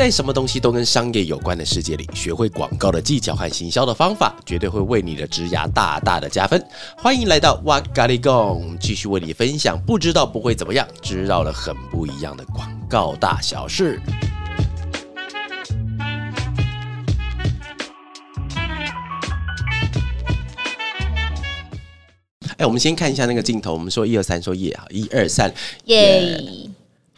在什么东西都跟商业有关的世界里，学会广告的技巧和行销的方法，绝对会为你的职涯大大的加分。欢迎来到哇咖喱贡，继续为你分享不知道不会怎么样，知道了很不一样的广告大小事。哎，我们先看一下那个镜头。我们说一二三，说耶啊，一二三，耶！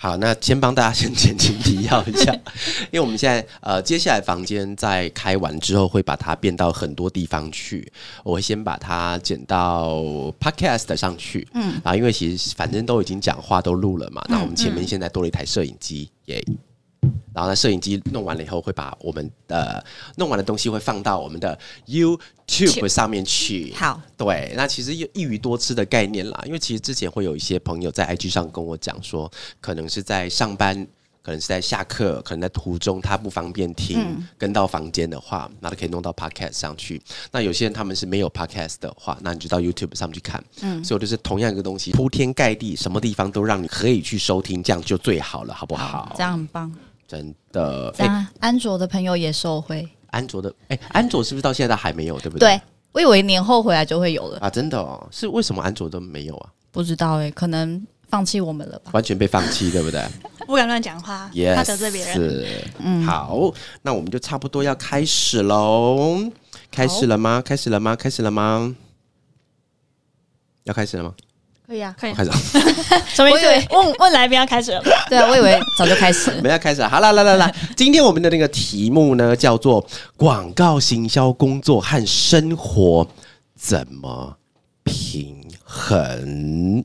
好，那先帮大家先前情提要一下，因为我们现在呃，接下来房间在开完之后会把它变到很多地方去。我会先把它剪到 Podcast 上去，嗯，啊，因为其实反正都已经讲话都录了嘛，那我们前面现在多了一台摄影机，耶。然后呢，摄影机弄完了以后，会把我们的弄完的东西会放到我们的 YouTube 上面去。好，对，那其实有一鱼多吃的概念啦。因为其实之前会有一些朋友在 IG 上跟我讲说，可能是在上班，可能是在下课，可能在途中，他不方便听，跟到房间的话，那他可以弄到 Podcast 上去。那有些人他们是没有 Podcast 的话，那你就到 YouTube 上去看。嗯，所以就是同样一个东西，铺天盖地，什么地方都让你可以去收听，这样就最好了，好不好？这样很棒。真的，哎，安卓的朋友也受惠。安卓的，哎，安卓是不是到现在还没有？对不对？对，我以为年后回来就会有了啊！真的哦，是为什么安卓都没有啊？不知道哎，可能放弃我们了吧？完全被放弃，对不对？不敢乱讲话，怕得罪别人。是，嗯，好，那我们就差不多要开始喽。开始了吗？开始了吗？开始了吗？要开始了吗？可以啊，可以开始。什么意思？问问来宾要开始了？对啊，我以为早就开始了。没要开始。好了，来来来，今天我们的那个题目呢，叫做广告行销工作和生活怎么平衡？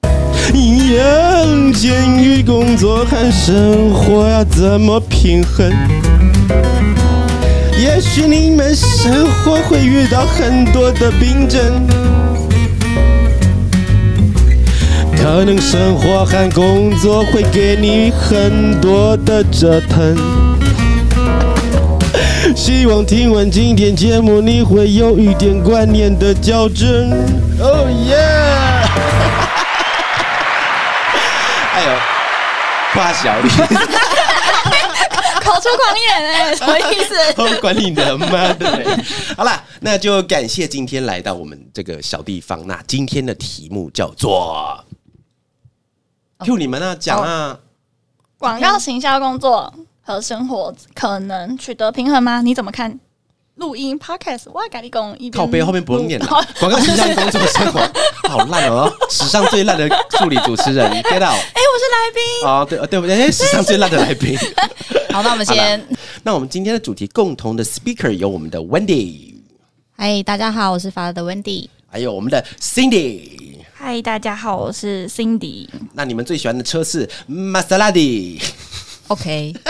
眼监狱工作和生活要怎么平衡？也许你们生活会遇到很多的病症。可能生活和工作会给你很多的折腾。希望听完今天节目，你会有一点观念的矫正。哦耶！哎呦，夸小丽，口出狂言哎，什么意思？管你的妈的！好了，那就感谢今天来到我们这个小地方。那今天的题目叫做。Q 你们啊，讲啊！广告行销工作和生活可能取得平衡吗？你怎么看？录音 Podcast 哇，咖喱工一靠背后面不用念了。广告形销工作生活 好烂哦，史上最烂的助理主持人，get out！？哎，我是来宾哦，对对不对？史上最烂的来宾。好，那我们先。那我们今天的主题共同的 speaker 有我们的 Wendy。嗨，大家好，我是法拉的 Wendy。还有我们的 Cindy。嗨，大家好，我是 Cindy。那你们最喜欢的车是玛莎拉蒂？OK。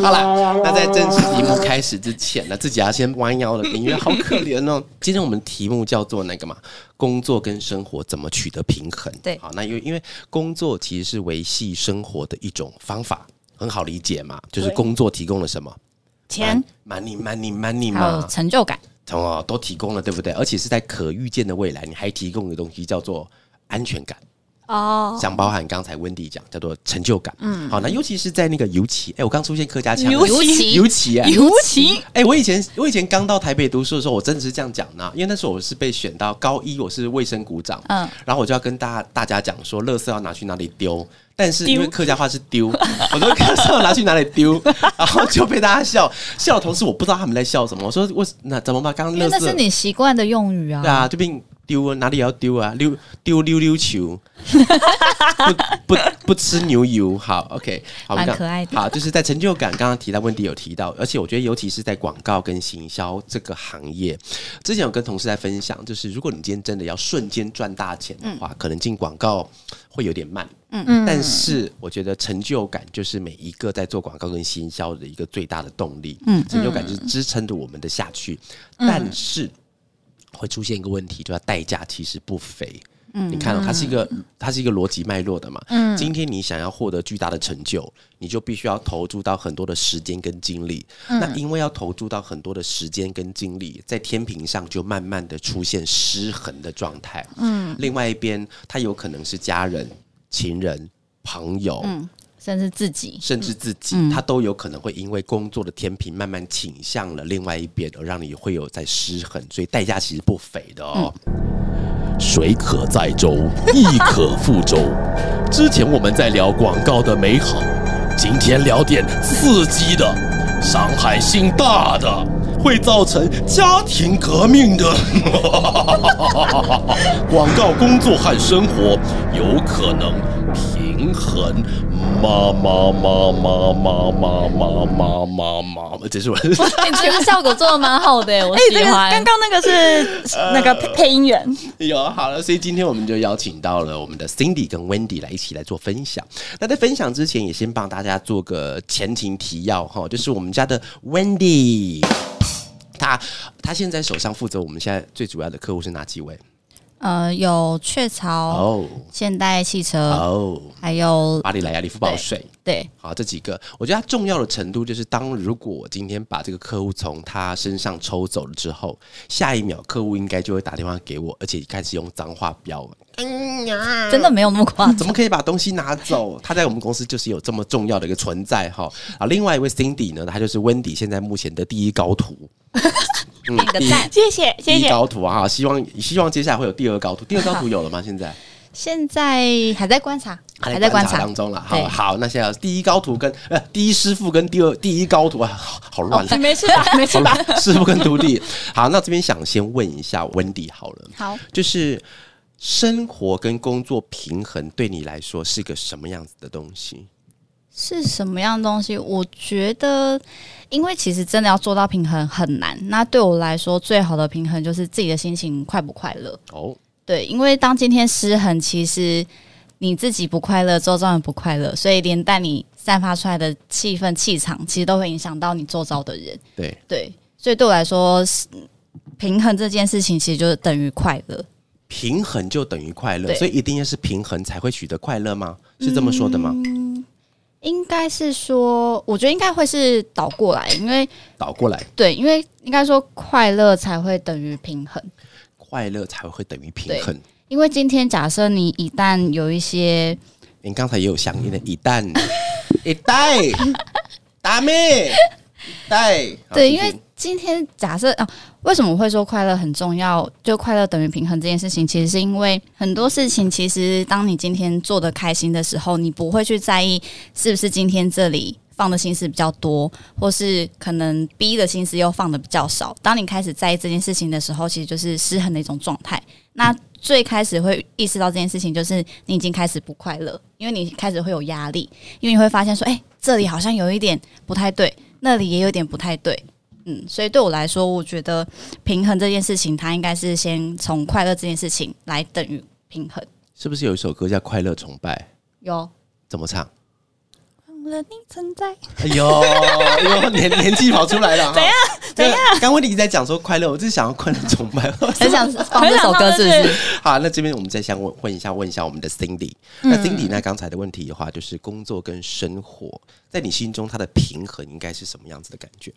好了，那在正式题目开始之前呢，自己要先弯腰了，因为好可怜哦。今天我们题目叫做那个嘛，工作跟生活怎么取得平衡？对，好，那因为因为工作其实是维系生活的一种方法，很好理解嘛，就是工作提供了什么钱，money money money 嘛，成就感。哦，都提供了，对不对？而且是在可预见的未来，你还提供一个东西叫做安全感哦，想包含刚才温迪讲叫做成就感。嗯，好，那尤其是在那个尤其，哎，我刚出现客家腔，尤其尤其啊，尤其，哎，我以前我以前刚到台北读书的时候，我真的是这样讲呢，因为那时候我是被选到高一，我是卫生股长，嗯，然后我就要跟大大家讲说，垃圾要拿去哪里丢。但是因为客家话是丢，我都看到拿去哪里丢，然后就被大家笑笑的同时，我不知道他们在笑什么。我说我那怎么办？刚刚那是你习惯的用语啊。对啊，这边丢啊，哪里要丢啊？溜丢溜溜球，不不不吃牛油。好，OK，好，蛮可爱的。好，就是在成就感刚刚提到问题有提到，而且我觉得尤其是在广告跟行销这个行业，之前有跟同事在分享，就是如果你今天真的要瞬间赚大钱的话，可能进广告会有点慢。嗯嗯，但是我觉得成就感就是每一个在做广告跟行销的一个最大的动力。嗯，成就感就是支撑着我们的下去。但是会出现一个问题，就是代价其实不菲。嗯，你看，它是一个它是一个逻辑脉络的嘛。嗯，今天你想要获得巨大的成就，你就必须要投注到很多的时间跟精力。那因为要投注到很多的时间跟精力，在天平上就慢慢的出现失衡的状态。嗯，另外一边，它有可能是家人。情人、朋友，甚至自己，甚至自己，嗯他都有可能会因为工作的天平慢慢倾向了另外一边，而让你会有在失衡，所以代价其实不菲的哦。水可载舟，亦可覆舟。之前我们在聊广告的美好，今天聊点刺激的，伤害性大的，会造成家庭革命的。广告工作和生活有可能平衡。妈妈妈妈妈妈妈妈妈妈，这是我。你这个效果做的蛮好的，我哎、这个喜欢。刚刚那个是那个配配音员，有好了，所以今天我们就邀请到了我们的 Cindy 跟 Wendy 来一起来做分享。那在分享之前，也先帮大家做个前情提要哈，就是我们家的 Wendy，她她现在手上负责我们现在最主要的客户是哪几位？呃，有雀巢、哦现代汽车，哦，还有巴黎莱雅利夫宝水。对好，这几个我觉得它重要的程度就是，当如果我今天把这个客户从他身上抽走了之后，下一秒客户应该就会打电话给我，而且开始用脏话飙。真的没有那么夸张。怎么可以把东西拿走？他在我们公司就是有这么重要的一个存在哈。啊，另外一位 Cindy 呢，她就是 Wendy 现在目前的第一高徒。嗯。谢谢第一谢谢。高徒啊！希望希望接下来会有第二高徒。第二高徒有了吗？现在 现在还在观察，还还在观察当。中了。对好好，那现在第一高徒跟呃第一师傅跟第二第一高徒啊，好好乱没事吧？没事吧？师傅跟徒弟。好，那这边想先问一下 Wendy 好了，好，就是生活跟工作平衡对你来说是个什么样子的东西？是什么样的东西？我觉得，因为其实真的要做到平衡很难。那对我来说，最好的平衡就是自己的心情快不快乐。哦，对，因为当今天失衡，其实你自己不快乐，周遭人不快乐，所以连带你散发出来的气氛、气场，其实都会影响到你周遭的人。对，对，所以对我来说，是平衡这件事情其实就是等于快乐。平衡就等于快乐，所以一定要是平衡才会取得快乐吗？是这么说的吗？应该是说，我觉得应该会是倒过来，因为倒过来，对，因为应该说快乐才会等于平衡。快乐才会等于平衡。因为今天假设你一旦有一些你刚才也有响应的，一旦一代打妹一代，对，因为今天假设啊，为什么会说快乐很重要？就快乐等于平衡这件事情，其实是因为很多事情，其实当你今天做的开心的时候，你不会去在意是不是今天这里放的心思比较多，或是可能 B 的心思又放的比较少。当你开始在意这件事情的时候，其实就是失衡的一种状态。那最开始会意识到这件事情，就是你已经开始不快乐，因为你开始会有压力，因为你会发现说，哎、这里好像有一点不太对，那里也有点不太对。嗯，所以对我来说，我觉得平衡这件事情，它应该是先从快乐这件事情来等于平衡。是不是有一首歌叫《快乐崇拜》？有怎么唱？忘了你存在。哎呦，哎呦，年年纪跑出来了。怎样？怎样？刚温迪在讲说快乐，我就是想要快乐崇拜。很想放这首歌，是不是？好，那这边我们再想问问一下，问一下我们的 Cindy。那 Cindy 那刚才的问题的话，就是工作跟生活，在你心中它的平衡应该是什么样子的感觉？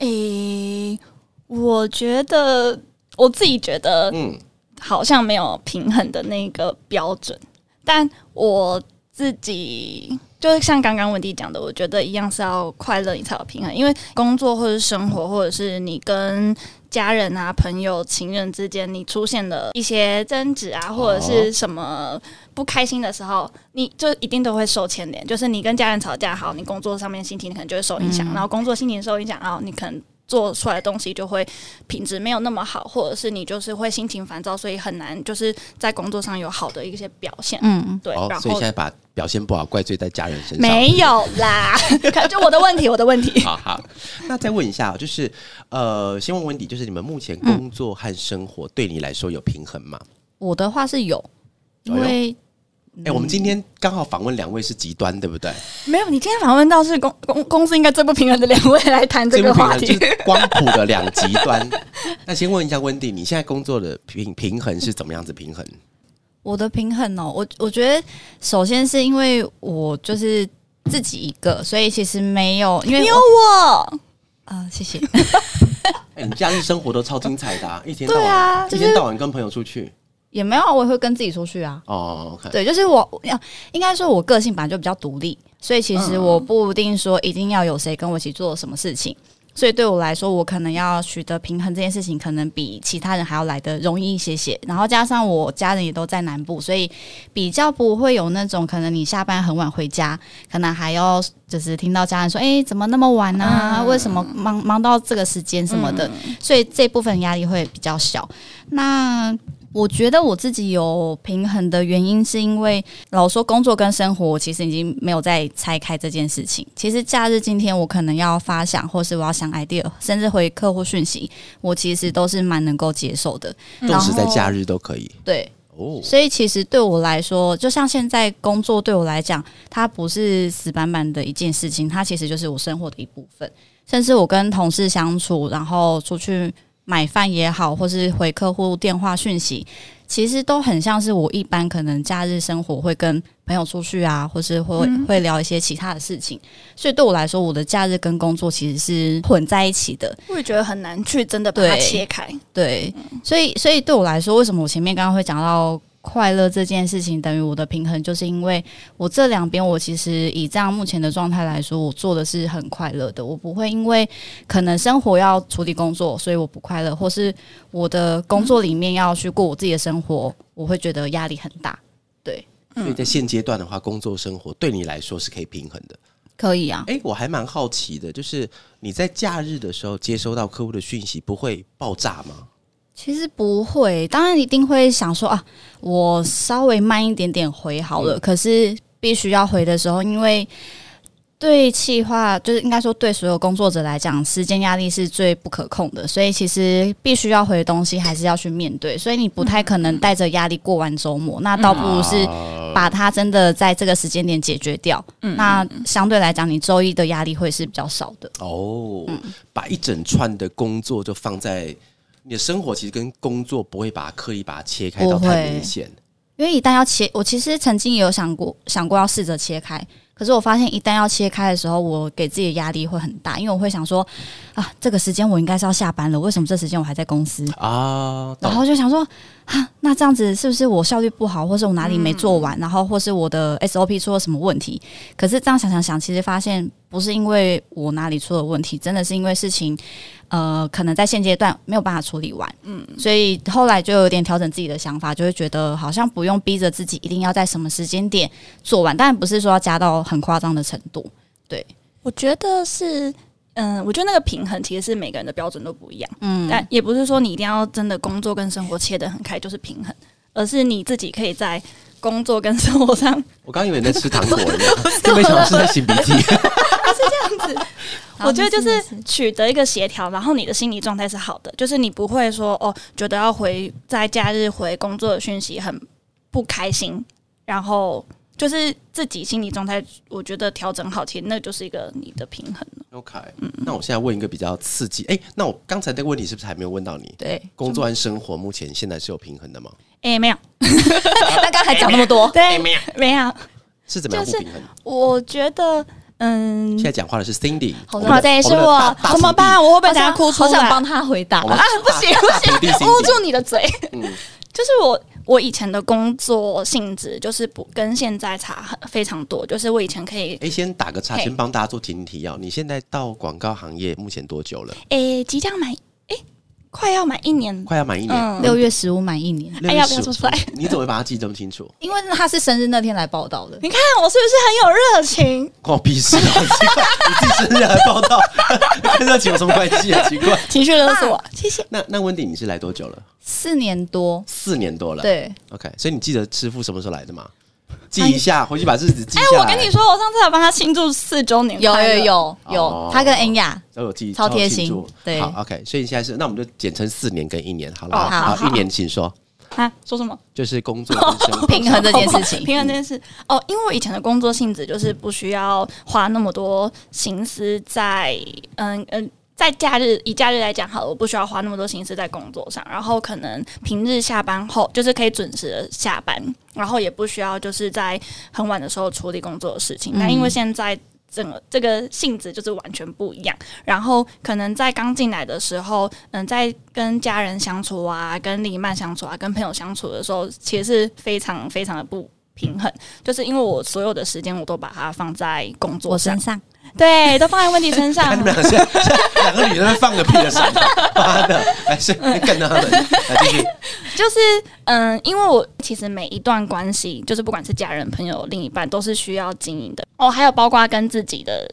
诶、我觉得我自己觉得嗯，好像没有平衡的那个标准，但我自己就是像刚刚文迪讲的，我觉得一样是要快乐，你才有平衡。因为工作或者生活，或者是你跟家人啊、朋友、情人之间，你出现了一些争执啊，或者是什么不开心的时候，你就一定都会受牵连。就是你跟家人吵架，好，你工作上面心情可能就会受影响，然后工作心情受影响，然后你可能。做出来的东西就会品质没有那么好，或者是你就是会心情烦躁，所以很难就是在工作上有好的一些表现。嗯，对，哦，然后所以现在把表现不好怪罪在家人身上。没有啦，就我的问题，我的问题。好好，那再问一下，就是呃，先问温迪，就是你们目前工作和生活对你来说有平衡吗？我的话是有，因为哎、我们今天刚好访问两位是极端，对不对？没有，你今天访问到是公公公司应该最不平衡的两位来谈这个话题。是光谱的两极 端。那先问一下温蒂，你现在工作的平平衡是怎么样子平衡？我的平衡哦，我我觉得首先是因为我就是自己一个，所以其实没有，因为你有我我，啊、谢谢。哎、你假日生活都超精彩的、啊，一天到晚，对啊一天到晚跟朋友出去，也没有，我也会跟自己出去啊。哦对，就是我要应该说，我个性本来就比较独立，所以其实我不一定说一定要有谁跟我一起做什么事情。所以对我来说，我可能要取得平衡这件事情，可能比其他人还要来的容易一些些。然后加上我家人也都在南部，所以比较不会有那种可能你下班很晚回家，可能还要就是听到家人说：“哎，怎么那么晚呢？为什么忙忙到这个时间什么的？”所以这部分压力会比较小。那我觉得我自己有平衡的原因，是因为老说工作跟生活其实已经没有再拆开这件事情。其实假日今天我可能要发想，或是我要想 idea，甚至回客户讯息，我其实都是蛮能够接受的。纵使在假日都可以。对，哦，所以其实对我来说，就像现在工作对我来讲，它不是死板板的一件事情，它其实就是我生活的一部分。甚至我跟同事相处，然后出去。买饭也好，或是回客户电话讯息，其实都很像是我一般可能假日生活会跟朋友出去啊，或是会会聊一些其他的事情。所以对我来说，我的假日跟工作其实是混在一起的。我也觉得很难去真的把它切开。对，所以所以对我来说，为什么我前面刚刚会讲到？快乐这件事情等于我的平衡，就是因为我这两边，我其实以这样目前的状态来说，我做的是很快乐的。我不会因为可能生活要处理工作，所以我不快乐，或是我的工作里面要去过我自己的生活，我会觉得压力很大。对，所以在现阶段的话，工作生活对你来说是可以平衡的。可以啊，哎，我还蛮好奇的，就是你在假日的时候接收到客户的讯息，不会爆炸吗？其实不会，当然一定会想说啊，我稍微慢一点点回好了。可是必须要回的时候，因为对企划就是应该说对所有工作者来讲，时间压力是最不可控的，所以其实必须要回的东西还是要去面对。所以你不太可能带着压力过完周末，那倒不如是把它真的在这个时间点解决掉。那相对来讲，你周一的压力会是比较少的。哦，把一整串的工作就放在。你的生活其实跟工作不会把它刻意把它切开到太明显，因为一旦要切，我其实曾经也有想过想过要试着切开，可是我发现一旦要切开的时候，我给自己的压力会很大，因为我会想说啊，这个时间我应该是要下班了，为什么这时间我还在公司啊？然后就想说啊，那这样子是不是我效率不好，或是我哪里没做完，然后或是我的 SOP 出了什么问题？可是这样想想想，其实发现不是因为我哪里出了问题，真的是因为事情。呃，可能在现阶段没有办法处理完，嗯，所以后来就有点调整自己的想法，就会觉得好像不用逼着自己一定要在什么时间点做完，但不是说要加到很夸张的程度。对，我觉得是，嗯，我觉得那个平衡其实是每个人的标准都不一样，嗯，但也不是说你一定要真的工作跟生活切得很开就是平衡，而是你自己可以在工作跟生活上。我刚以为你在吃糖果 就没想到是在擤鼻涕，是这样子。我觉得就是取得一个协调，然后你的心理状态是好的，就是你不会说哦，觉得要回在假日回工作的讯息很不开心，然后就是自己心理状态，我觉得调整好，其实那就是一个你的平衡 OK，嗯，那我现在问一个比较刺激，哎，那我刚才那个问题是不是还没有问到你？对，工作和生活目前现在是有平衡的吗？哎，没有，那刚才讲那么多，对，没有，没有，是怎么样不平衡？我觉得。嗯，现在讲话的是 Cindy，好的，是我，怎么办？我会不会等下哭出来？好想帮他回答啊！不行不行，捂住你的嘴。嗯，就是我，我以前的工作性质就是不跟现在差很非常多。就是我以前可以，哎，先打个岔，先帮大家做提提要。你现在到广告行业目前多久了？哎，即将买。快要满一年，快要满一年，六月十五满一年。哎呀，不要说出来！你怎么会把它记这么清楚？因为他是生日那天来报道的。你看我是不是很有热情？关我屁事啊！奇怪，你自己生日来报道，跟热情有什么关系啊？奇怪，情绪勒索。谢谢。那那温迪，你是来多久了？四年多，四年多了。对，OK。所以你记得师傅什么时候来的吗？记一下，回去把日子记下来。哎，我跟你说，我上次有帮他庆祝四周年，有有有有，他跟恩雅都有记，超贴心。对，好，OK。所以现在是，那我们就简称四年跟一年好了。好，一年请说。啊，说什么？就是工作 平衡这件事情，平衡这件事。哦，因为我以前的工作性质就是不需要花那么多心思在，嗯嗯。在假日以假日来讲，好了，我不需要花那么多心思在工作上，然后可能平日下班后就是可以准时的下班，然后也不需要就是在很晚的时候处理工作的事情。但因为现在整个这个性质就是完全不一样。然后可能在刚进来的时候，嗯，在跟家人相处啊，跟另一半相处啊，跟朋友相处的时候，其实是非常非常的不平衡，就是因为我所有的时间我都把它放在工作身，上，对，都放在问题身上 看你。们两个现在两个女人放个屁的声，妈的，来是跟他们来继续。就是嗯，因为我其实每一段关系，就是不管是家人、朋友、另一半，都是需要经营的哦。还有包括跟自己的，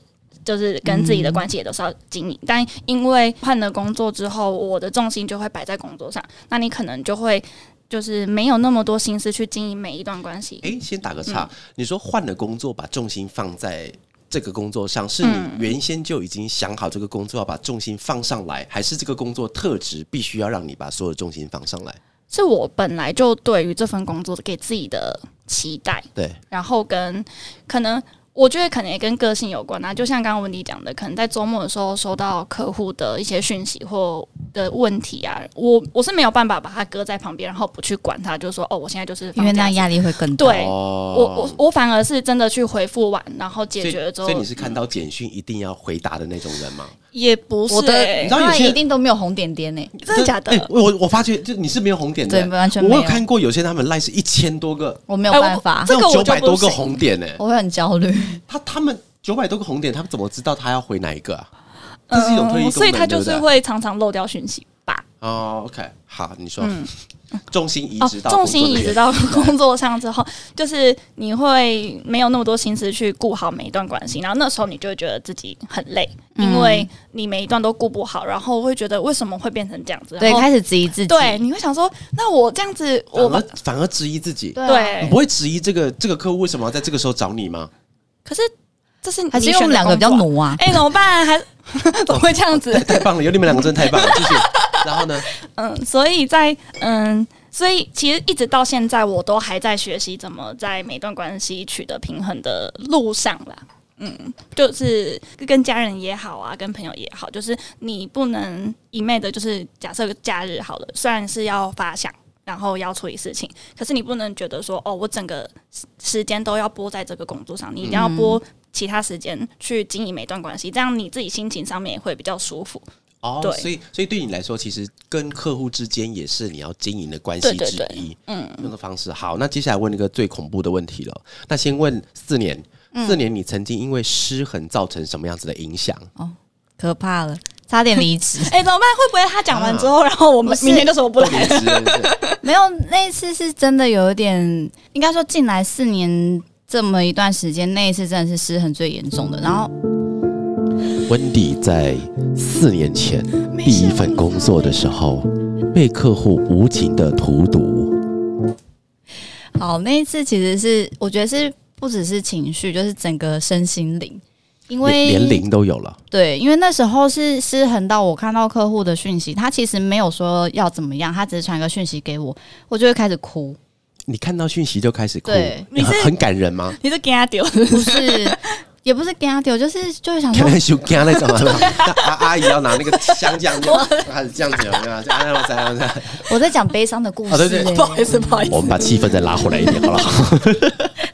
就是跟自己的关系也都是要经营。但因为换了工作之后，我的重心就会摆在工作上，那你可能就会就是没有那么多心思去经营每一段关系。哎，先打个嗯岔，你说换了工作，把重心放在这个工作上，是你嗯原先就已经想好这个工作要把重心放上来，还是这个工作特质必须要让你把所有重心放上来？是我本来就对于这份工作给自己的期待，对，然后跟可能我觉得可能也跟个性有关啊。就像刚刚文迪讲的，可能在周末的时候收到客户的一些讯息或的问题啊，我我是没有办法把它搁在旁边，然后不去管它，就说哦，我现在就是因为那压力会更大。对。哦我我我反而是真的去回复完，然后解决了之后所以，所以你是看到简讯一定要回答的那种人吗？也不是、我的欸你知道有些那一定都没有红点点呢。真的假的？哎我我发觉就你是没有红点的，对完全没有我有看过有些他们赖是一千多个，我没有办法，这个我九百多个红点呢。我会很焦虑。他他们九百多个红点，他们怎么知道他要回哪一个啊？这是一种特异，嗯所以他就是会常常漏掉讯息吧。哦，OK，好，你说，重心移哦植到，重心移植到到工作上之后，就是你会没有那么多心思去顾好每一段关系，然后那时候你就会觉得自己很累，嗯因为你每一段都顾不好，然后会觉得为什么会变成这样子？对，开始质疑自己。对，你会想说，那我这样子，我把反而反而质疑自己，对你不会质疑这个这个客户为什么要在这个时候找你吗？可是这是还是因为我们两个比较努，啊。哎、怎么办？还 怎么会这样子？太棒了，有你们两个真的太棒了，继续。然后呢？嗯，所以在嗯，所以其实一直到现在，我都还在学习怎么在每段关系取得平衡的路上啦。嗯，就是跟家人也好啊，跟朋友也好，就是你不能一昧的，就是假设假日好了，虽然是要发想，然后要处理事情，可是你不能觉得说，哦，我整个时时间都要拨在这个工作上，你一定要拨其他时间去经营每段关系，这样你自己心情上面也会比较舒服。哦，对所以所以对你来说，其实跟客户之间也是你要经营的关系之一。嗯，用的方式好。那接下来问一个最恐怖的问题了。那先问四年，嗯四年你曾经因为失衡造成什么样子的影响？哦可怕了，差点离职。哎、怎么办？会不会他讲完之后，然后我们明天就说我不来了？没有，那一次是真的有一点，应该说进来四年这么一段时间，那一次真的是失衡最严重的。然后温迪在四年前第一份工作的时候，被客户无情的荼毒。好，那一次其实是我觉得是不只是情绪，就是整个身心灵，因为连连零都有了，对，因为那时候是失衡到我看到客户的讯息，他其实没有说要怎么样，他只是传个讯息给我，我就会开始哭。你看到讯息就开始哭，你是很很感人吗？你是给他丢？不是，也不是给他丢，就是就是想干那种啊，阿阿姨要拿那个香酱就开始这样子，有没有？这样这样这样这样。我在讲悲伤的故事、哦对对欸不好意思，不好意思。我们把气氛再拉回来一点，好了。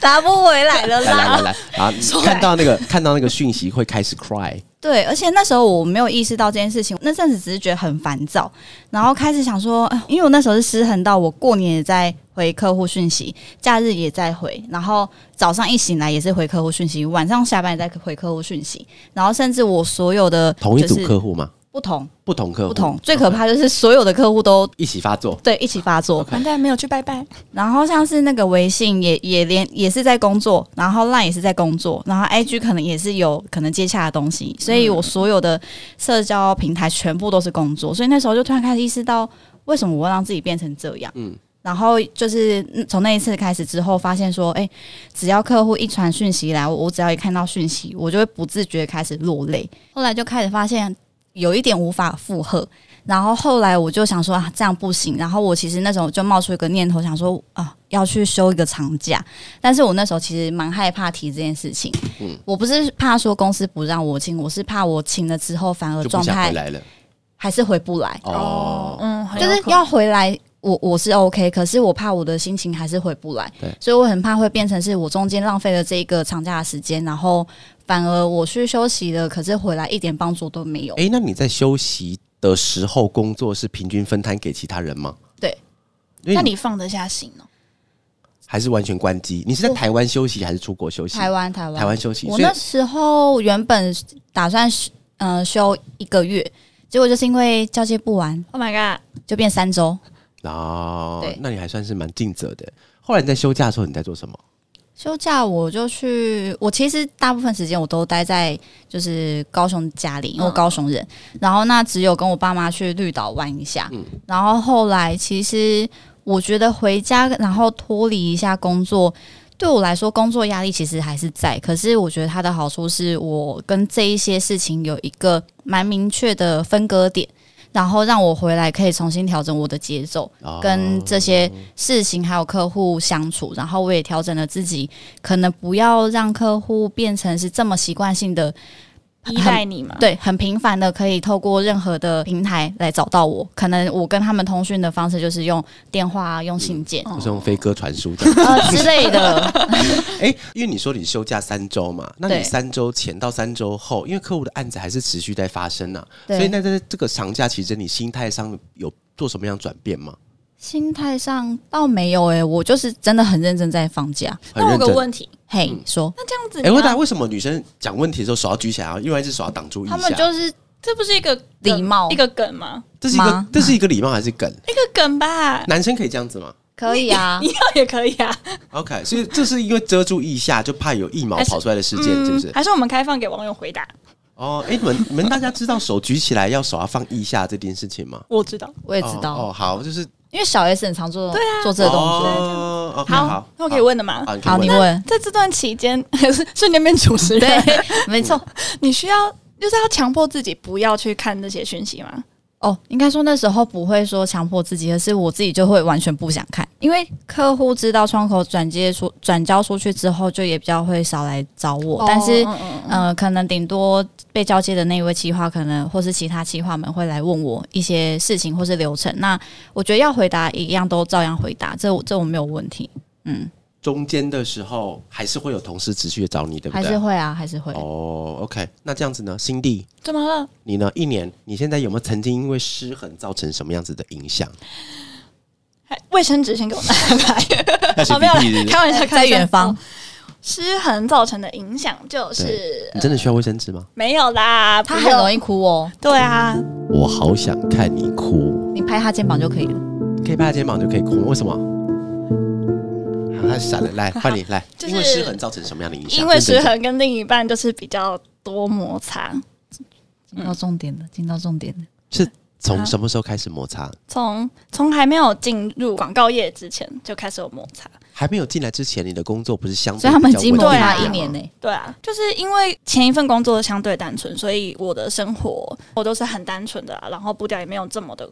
拉不回来了啦来。来来，啊，看到那个看到那个讯息会开始 cry，对，而且那时候我没有意识到这件事情，那阵子只是觉得很烦躁，然后开始想说，呃因为我那时候是失衡到我过年也在回客户讯息，假日也在回，然后早上一醒来也是回客户讯息，晚上下班也在回客户讯息，然后甚至我所有的同一组客户吗？不同不同客户，不同，最可怕就是所有的客户都一起发作。对一起发作，完蛋，没有去拜拜。然后像是那个微信也也连也是在工作，然后 LINE 也是在工作，然后 IG 可能也是有可能接洽的东西，所以我所有的社交平台全部都是工作，所以那时候就突然开始意识到，为什么我会让自己变成这样？嗯嗯。然后就是嗯从那一次开始之后，发现说，哎，只要客户一传讯息来，我我只要一看到讯息，我就会不自觉开始落泪。后来就开始发现有一点无法负荷，然后后来我就想说啊，这样不行。然后我其实那时候就冒出一个念头，想说啊，要去休一个长假。但是我那时候其实蛮害怕提这件事情。嗯我不是怕说公司不让我请，我是怕我请了之后反而状态回来了还是回不来，哦。嗯，就是要回来。我我是 OK，可是我怕我的心情还是回不来对，所以我很怕会变成是我中间浪费了这个长假的时间，然后反而我去休息了，可是回来一点帮助都没有。哎、那你在休息的时候工作是平均分摊给其他人吗？对，那你放得下心哦？还是完全关机？你是在台湾休息还是出国休息？台湾，台湾，台湾休息，我那时候原本打算呃休一个月，结果就是因为交接不完，Oh my god！就变三周。哦对，那你还算是蛮尽责的。后来你在休假的时候，你在做什么？休假我就去，我其实大部分时间我都待在就是高雄家里，因为我高雄人。然后那只有跟我爸妈去绿岛玩一下。嗯然后后来其实我觉得回家然后脱离一下工作，对我来说工作压力其实还是在。可是我觉得它的好处是我跟这一些事情有一个蛮明确的分割点。然后让我回来可以重新调整我的节奏，哦跟这些事情还有客户相处，然后我也调整了自己，可能不要让客户变成是这么习惯性的，依赖你嘛？对，很频繁的可以透过任何的平台来找到我。可能我跟他们通讯的方式就是用电话、啊、用信件、就是用飞鸽传书的。呃之类的。哎、因为你说你休假三周嘛，那你三周前到三周后，因为客户的案子还是持续在发生呢、对所以那在这个长假期间，你心态上有做什么样转变吗？心态上倒没有诶、我就是真的很认真在放假。那我有。个问题，嘿，嗯说那这样子哎、问大家为什么女生讲问题的时候手要举起来，另外一只手要挡住腋下？他们就是这不是一个礼貌一个梗吗？这是一个这是一个礼貌还是梗？一个梗吧，男生可以这样子吗可以啊 你，要也可以啊，？OK，所以这是因为遮住腋下，就怕有腋毛跑出来的事件，是不是？还是我们开放给网友回答？哦，哎、你们你们大家知道手举起来要手要放腋下这件事情吗？我知道。我也知道，哦，哦好，就是因为小 S 很常做做这个动作。好，那我可以问的嘛？好，你问。在这段期间，瞬间变主持人对人，，没错。你需要就是要强迫自己不要去看那些讯息吗？哦，应该说那时候不会说强迫自己，而是我自己就会完全不想看，因为客户知道窗口转接出转交出去之后，就也比较会少来找我。但是，嗯嗯嗯呃，可能顶多被交接的那一位企划，可能或是其他企划们会来问我一些事情或是流程。那我觉得要回答一样都照样回答，这我这我没有问题。嗯，中间的时候还是会有同事持续的找你，对不对还是对？会啊，还是会。哦，OK，那这样子呢，辛蒂，怎么了？你呢？一年，你现在有没有曾经因为失衡造成什么样子的影响？还卫生纸先给我拿来。没有开玩笑，开在远方哦失衡造成的影响就是你真的需要卫生纸吗？没有啦，他很容易。易哭哦，对啊，我好想看你哭，你拍他肩膀就可以了。可以拍他肩膀就可以哭，为什么？好，他闪了，来 换你来。就是因为失衡造成什么样的影响？因为失衡跟另一半就是比较多摩擦，进到重点了，进到重点了。是从什么时候开始摩擦？从从还没有进入广告业之前就开始有摩擦。还没有进来之前，你的工作不是相对所以他们已经比较稳定摩擦对啊一年呢、对啊，就是因为前一份工作相对单纯，所以我的生活我都是很单纯的啊，然后步调也没有这么的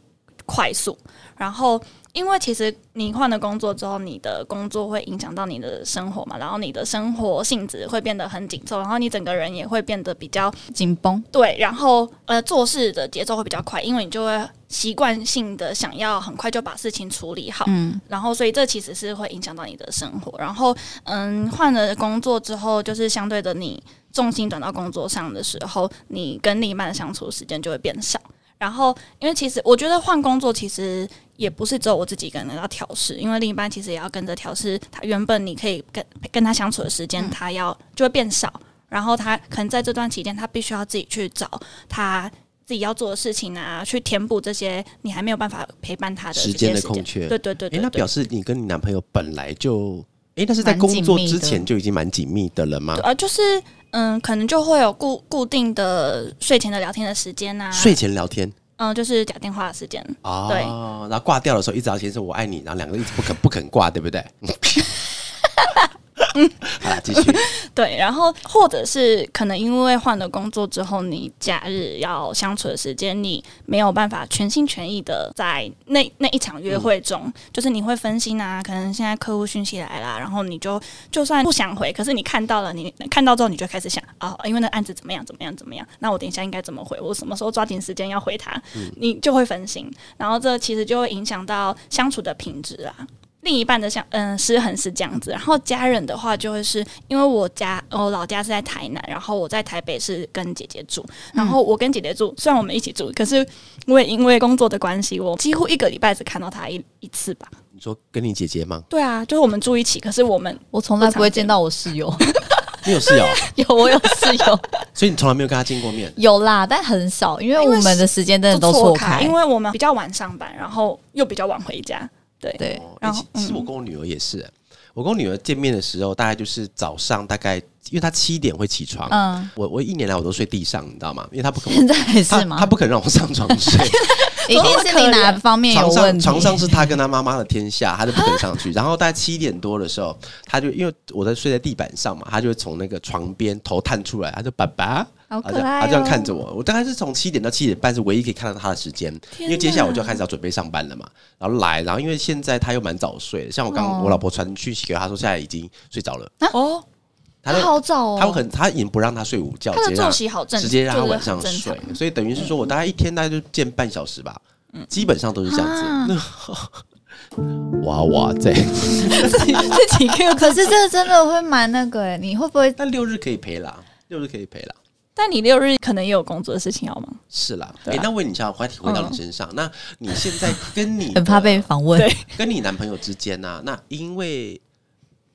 快速。然后，因为其实你换了工作之后，你的工作会影响到你的生活嘛，然后你的生活性质会变得很紧凑，然后你整个人也会变得比较紧绷。对，然后呃做事的节奏会比较快，因为你就会习惯性的想要很快就把事情处理好。嗯，然后，所以这其实是会影响到你的生活。然后，嗯，换了工作之后，就是相对的，你重心转到工作上的时候，你跟另一半的相处时间就会变少。然后，因为其实我觉得换工作其实也不是只有我自己一个人要调试，因为另一半其实也要跟着调试。他原本你可以跟跟他相处的时间，他要就会变少。然后他可能在这段期间，他必须要自己去找他自己要做的事情啊，去填补这些你还没有办法陪伴他的时间的空缺对对对对对表示你跟你男朋友本来就，诶，那是在工作之前就已经蛮紧密的了吗？啊，就是嗯，可能就会有固固定的睡前的聊天的时间呐、睡前聊天嗯，就是打电话的时间。哦，对然后挂掉的时候一直要先说我爱你，然后两个人一直不肯不肯挂，对不对？好啦，继续。对，然后或者是可能因为换了工作之后，你假日要相处的时间，你没有办法全心全意的在那那一场约会中，就是你会分心啊，可能现在客户讯息来啦，然后你就就算不想回，可是你看到了，你看到之后你就开始想啊、因为那案子怎么样怎么样怎么样，那我等一下应该怎么回，我什么时候抓紧时间要回他，你就会分心，然后这其实就会影响到相处的品质啊。另一半的像嗯失衡是这样子，然后家人的话就会是因为我家我老家是在台南，然后我在台北是跟姐姐住，然后我跟姐姐住，虽然我们一起住，可是我也因为工作的关系，我几乎一个礼拜只看到她一一次吧。你说跟你姐姐吗？对啊，就是我们住一起，可是我们我从来不会见到我室友，你有室友，有我有室友 所以你从来没有跟他见过面。有啦，但很少，因为我们的时间真的都错错开，因为我们比较晚上班，然后又比较晚回家。对。对哦然后欸其其实我跟我女儿也是、我跟我女儿见面的时候，大概就是早上大概，因为他七点会起床，嗯，我我一年来我都睡地上，你知道吗？因为他不肯现在还是吗他？不肯让我上床睡，一定是你哪方面有床问题？上床上是他跟他妈妈的天下，他就不肯上去。然后大概七点多的时候，他就因为我在睡在地板上嘛，他就会从那个床边头探出来，他就爸爸。好可她这样爱、哦，她这样看着我，我大概是从七点到七点半是唯一可以看到他的时间，因为接下来我就要开始要准备上班了嘛。然后来，然后因为现在他又蛮早睡的，像我刚、哦我老婆传讯息给他说现在已经睡着了，哦，她就好早哦，他会很他已经不让他睡午觉，他的作直接让息好正，直接让他晚上睡，所以等于是说我大概一天大概就见半小时吧，嗯。基本上都是这样啊。子。哇哇在，自己 Q 可是这个真的会蛮那个哎，你会不会？那六日可以陪啦，六日可以陪啦。但你六日可能也有工作的事情要忙，是啦，哎、那问你一下，回体回到你身上，那你现在跟你 很怕被的访问。对，跟你男朋友之间呢、啊那因为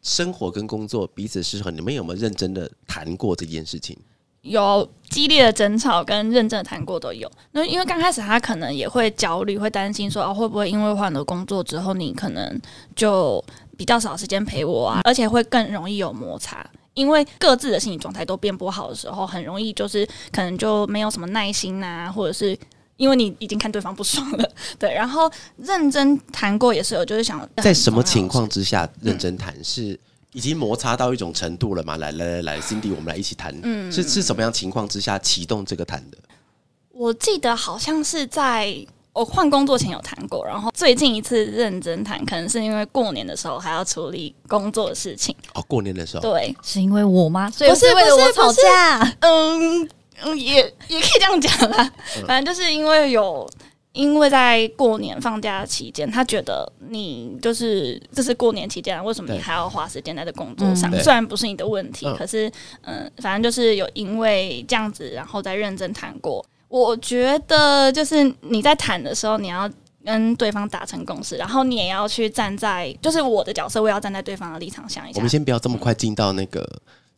生活跟工作彼此适合，你们有没有认真的谈过这件事情？有激烈的争吵跟认真的谈过都有。那因为刚开始他可能也会焦虑，会担心说哦，会不会因为换了工作之后，你可能就比较少时间陪我啊，而且会更容易有摩擦。因为各自的心理状态都变不好的时候，很容易就是可能就没有什么耐心啊，或者是因为你已经看对方不爽了，对。然后认真谈过也是有，就是想在什么情况之下认真谈？是已经摩擦到一种程度了吗？来来来来，Cindy，我们来一起谈。嗯是是什么样情况之下启动这个谈的？我记得好像是在我换工作前有谈过，然后最近一次认真谈，可能是因为过年的时候还要处理工作的事情。哦，过年的时候，对，是因为我吗？所以不是为了我吵架？嗯嗯，也也可以这样讲啦。反正就是因为有。因为在过年放假期间，他觉得你就是这是过年期间啊，为什么你还要花时间在这工作上？嗯虽然不是你的问题，嗯可是嗯，反正就是有因为这样子，然后再认真谈过。我觉得就是你在谈的时候，你要跟对方达成共识，然后你也要去站在，就是我的角色，我也要站在对方的立场想一下我们。先不要这么快进到那个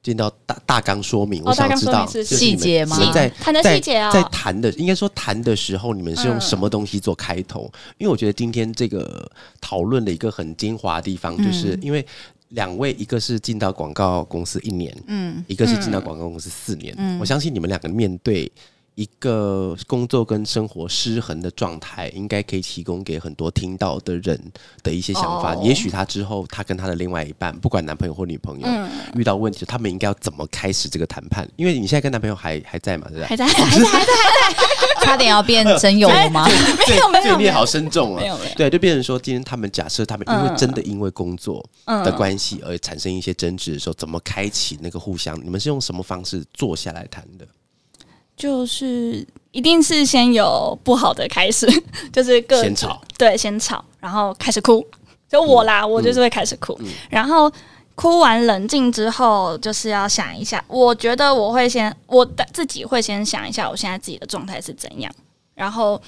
进到大大纲说明。我想知道说明是就是你们细节吗你们在谈的在细节啊、在谈的，应该说谈的时候，你们是用嗯什么东西做开头？因为我觉得今天这个讨论的一个很精华的地方，就是嗯因为两位，一个是进到广告公司一年，嗯，一个是进到广告公司四年。嗯我相信你们两个面对一个工作跟生活失衡的状态，应该可以提供给很多听到的人的一些想法。哦也许他之后，他跟他的另外一半，不管男朋友或女朋友，嗯，遇到问题，他们应该要怎么开始这个谈判？因为你现在跟男朋友还还在嘛，对不对？还在 还在还在 差点要变真友了吗？没有没有这你也好深重啊没！有没有对，就变成说，今天他们假设他们因为嗯真的因为工作嗯的关系而产生一些争执的时候，怎么开启那个互相？你们是用什么方式坐下来谈的？就是一定是先有不好的开始，就是各先吵，对，先吵，然后开始哭。就我啦，我就是会开始哭，嗯然后哭完冷静之后，就是要想一下。我觉得我会先，我的自己会先想一下我现在自己的状态是怎样，然后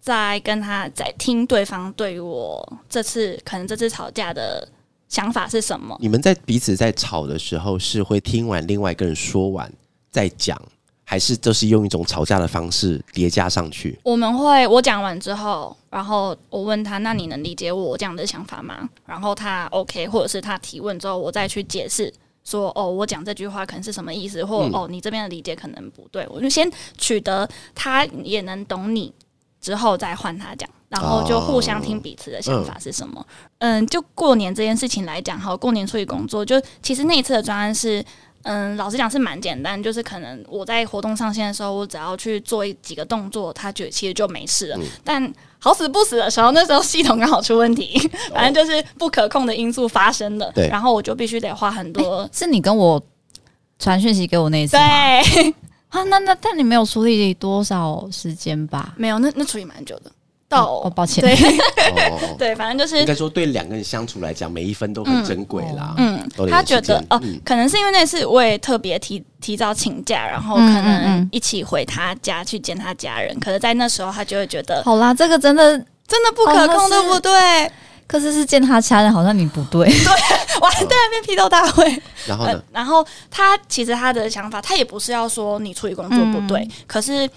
再跟他再听对方对于我这次可能这次吵架的想法是什么。你们在彼此在吵的时候，是会听完另外一个人说完再讲，还是就是用一种吵架的方式叠加上去？我们会，我讲完之后，然后我问他，那你能理解我这样的想法吗？然后他 OK，或者是他提问之后，我再去解释说，哦，我讲这句话可能是什么意思，或、嗯哦，你这边的理解可能不对，我就先取得他也能懂你，之后再换他讲，然后就互相听彼此的想法是什么。嗯，就过年这件事情来讲，哈，过年处理工作，就其实那一次的专案是。嗯，老实讲是蛮简单，就是可能我在活动上线的时候，我只要去做一几个动作，他就其实就没事了。嗯但好死不死的时候，那时候系统刚好出问题，反正就是不可控的因素发生了。对然后我就必须得花很多。是你跟我传讯息给我那一次对？，啊，那那但你没有处理多少时间吧？没有，那那处理蛮久的。到哦抱歉对哦，对，反正就是应该说对两个人相处来讲，每一分都很珍贵啦。嗯他觉得哦嗯，可能是因为那次我也特别提提早请假，然后可能嗯一起回他家去见他家人。可是，在那时候他就会觉得好啦，这个真的，真的不可控，哦对不对？可是是见他家人，好像你不对。对完蛋，变批斗大会。然后呢呃？然后他其实他的想法，他也不是要说你处理工作不对，可是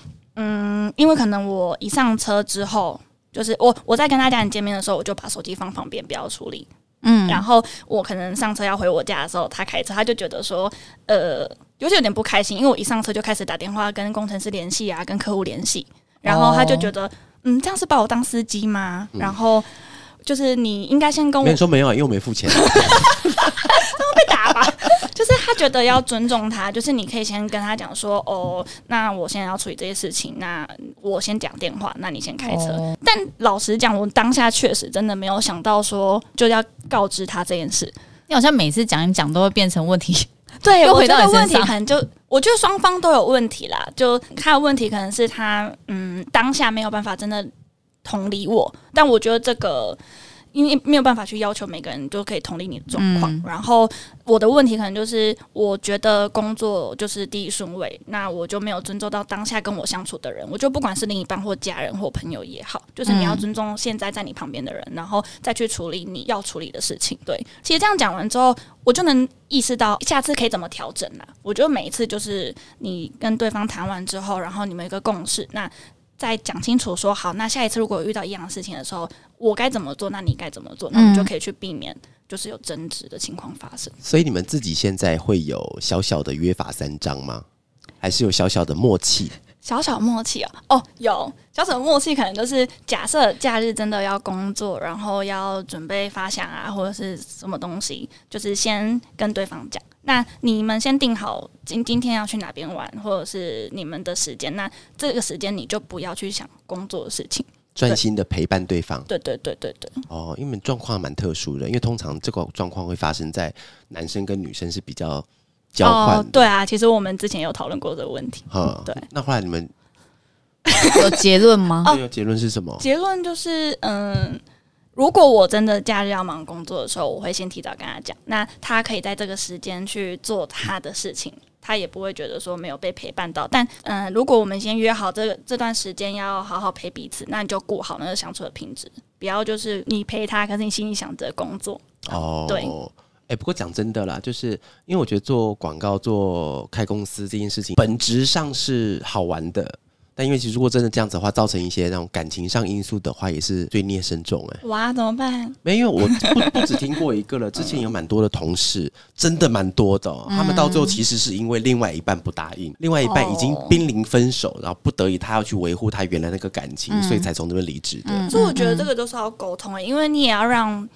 嗯，因为可能我一上车之后，就是我我在跟他家人见面的时候，我就把手机放旁边不要处理。嗯然后我可能上车要回我家的时候，他开车，他就觉得说，呃，有些有点不开心，因为我一上车就开始打电话跟工程师联系啊，跟客户联系，然后他就觉得，嗯，这样是把我当司机吗？然后就是你应该先跟我没人说没有啊，因为我没付钱。就是他觉得要尊重他，就是你可以先跟他讲说，哦，那我现在要处理这些事情，那我先讲电话，那你先开车。哦但老实讲，我当下确实真的没有想到说就要告知他这件事。你好像每次讲一讲都会变成问题。对，又回我觉得问题可能就，我觉得双方都有问题啦。就他的问题可能是他嗯当下没有办法真的同理我，但我觉得这个因为没有办法去要求每个人都可以同理你的状况。嗯然后我的问题可能就是，我觉得工作就是第一顺位，那我就没有尊重到当下跟我相处的人。我就不管是另一半或家人或朋友也好，就是你要嗯尊重现在在你旁边的人，然后再去处理你要处理的事情。对，其实这样讲完之后，我就能意识到下次可以怎么调整啦。我觉得每一次就是你跟对方谈完之后，然后你们有一个共识，那。再讲清楚说好，那下一次如果遇到一样的事情的时候，我该怎么做？那你该怎么做？那我们就可以去避免就是有争执的情况发生。所以你们自己现在会有小小的约法三章吗？还是有小小的默契？小小默契哦，哦，有小小默契，可能就是假设假日真的要工作，然后要准备发想啊，或者是什么东西，就是先跟对方讲。那你们先定好今今天要去哪边玩，或者是你们的时间。那这个时间你就不要去想工作的事情。专心的陪伴对方对对对对对，哦，因为状况蛮特殊的，因为通常这个状况会发生在男生跟女生是比较交换。，哦对啊，其实我们之前有讨论过这个问题。嗯对那后来你们 有结论吗？哦结论是什么？结论就是，嗯，如果我真的假日要忙工作的时候，我会先提早跟他讲，那他可以在这个时间去做他的事情，他也不会觉得说没有被陪伴到。但，嗯，如果我们先约好这个这段时间要好好陪彼此，那你就顾好那个相处的品质，不要就是你陪他，可是你心里想着工作。哦，对哎、不过讲真的啦，就是因为我觉得做广告、做开公司这件事情，本质上是好玩的。但因为其实如果真的这样子的话，造成一些那种感情上因素的话，也是罪孽深重哎、哇，怎么办？没有，我 不不只听过一个了，之前有蛮多的同事，真的蛮多的、哦。他们到最后其实是因为另外一半不答应，另外一半已经哦濒临分手，然后不得已他要去维护他原来那个感情，所以才从这边离职的。所以我觉得这个都是要沟通的，因为你也要让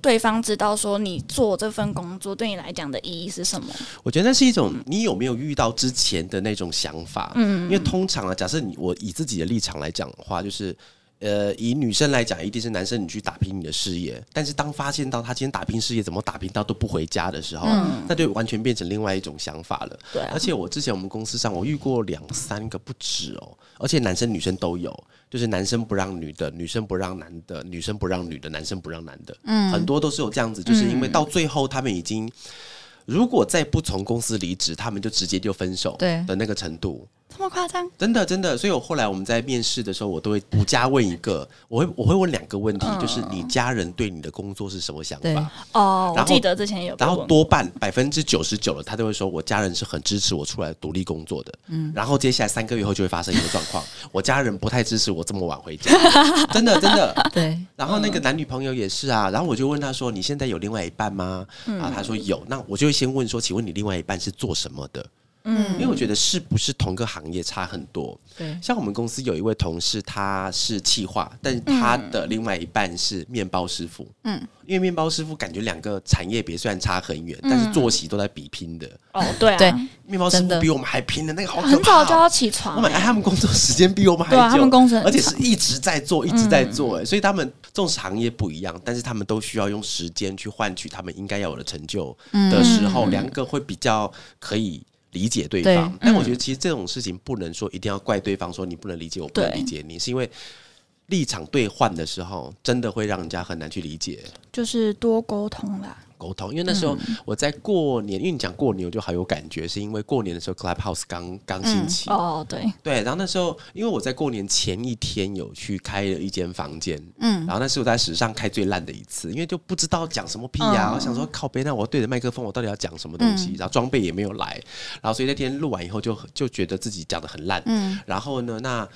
对方知道说你做这份工作对你来讲的意义是什么。我觉得那是一种你有没有遇到之前的那种想法，嗯，因为通常啊，假设你我以自己的立场来讲的话，就是。呃，以女生来讲，一定是男生你去打拼你的事业，但是当发现到他今天打拼事业怎么打拼到都不回家的时候，那就完全变成另外一种想法了。对啊而且我之前我们公司上，我遇过两三个不止哦，而且男生女生都有，就是男生不让女的，女生不让男的，女生不让女的，男生不让男的，嗯，很多都是有这样子，就是因为到最后他们已经。如果再不从公司离职，他们就直接就分手对的那个程度，这么夸张？真的真的。所以我后来我们在面试的时候，我都会补加问一个，我会我会问两个问题，就是你家人对你的工作是什么想对法？哦，我然后记得之前有被然后问多半百分之九十九了他都会说，我家人是很支持我出来独立工作的。嗯，然后接下来三个月后就会发生一个状况，我家人不太支持我这么晚回家，真的真的。对，然后那个男女朋友也是啊，然后我就问他说：“你现在有另外一半吗？”啊，他说有。那我就会先问说：“请问你另外一半是做什么的？”嗯，因为我觉得是不是同个行业差很多。对。像我们公司有一位同事，他是企划，但是他的另外一半是面包师傅。嗯，因为面包师傅感觉两个产业别虽然差很远，但是作息都在比拼的。哦，对啊，对。面包师傅比我们还拼的那个好可怕、很早就要起床我们哎，他们工作时间比我们还久，啊他们工时很而且是一直在做，一直在做，哎、所以他们纵使行业不一样，但是他们都需要用时间去换取他们应该要有的成就的时候，两、个会比较可以。理解对方，对但我觉得其实这种事情不能说一定要怪对方，说你不能理解我，不能理解你，是因为立场对换的时候，真的会让人家很难去理解。就是多沟通啦。沟通。因为那时候我在过年，因为你讲过年，我就好有感觉，是因为过年的时候 Clubhouse 刚刚兴起，哦，对，对，然后那时候因为我在过年前一天有去开了一间房间，嗯，然后那是我在史上开最烂的一次，因为就不知道讲什么屁呀、嗯我想说靠背，那我对着麦克风，我到底要讲什么东西？然后装备也没有来，然后所以那天录完以后就就觉得自己讲的很烂，嗯，然后呢，那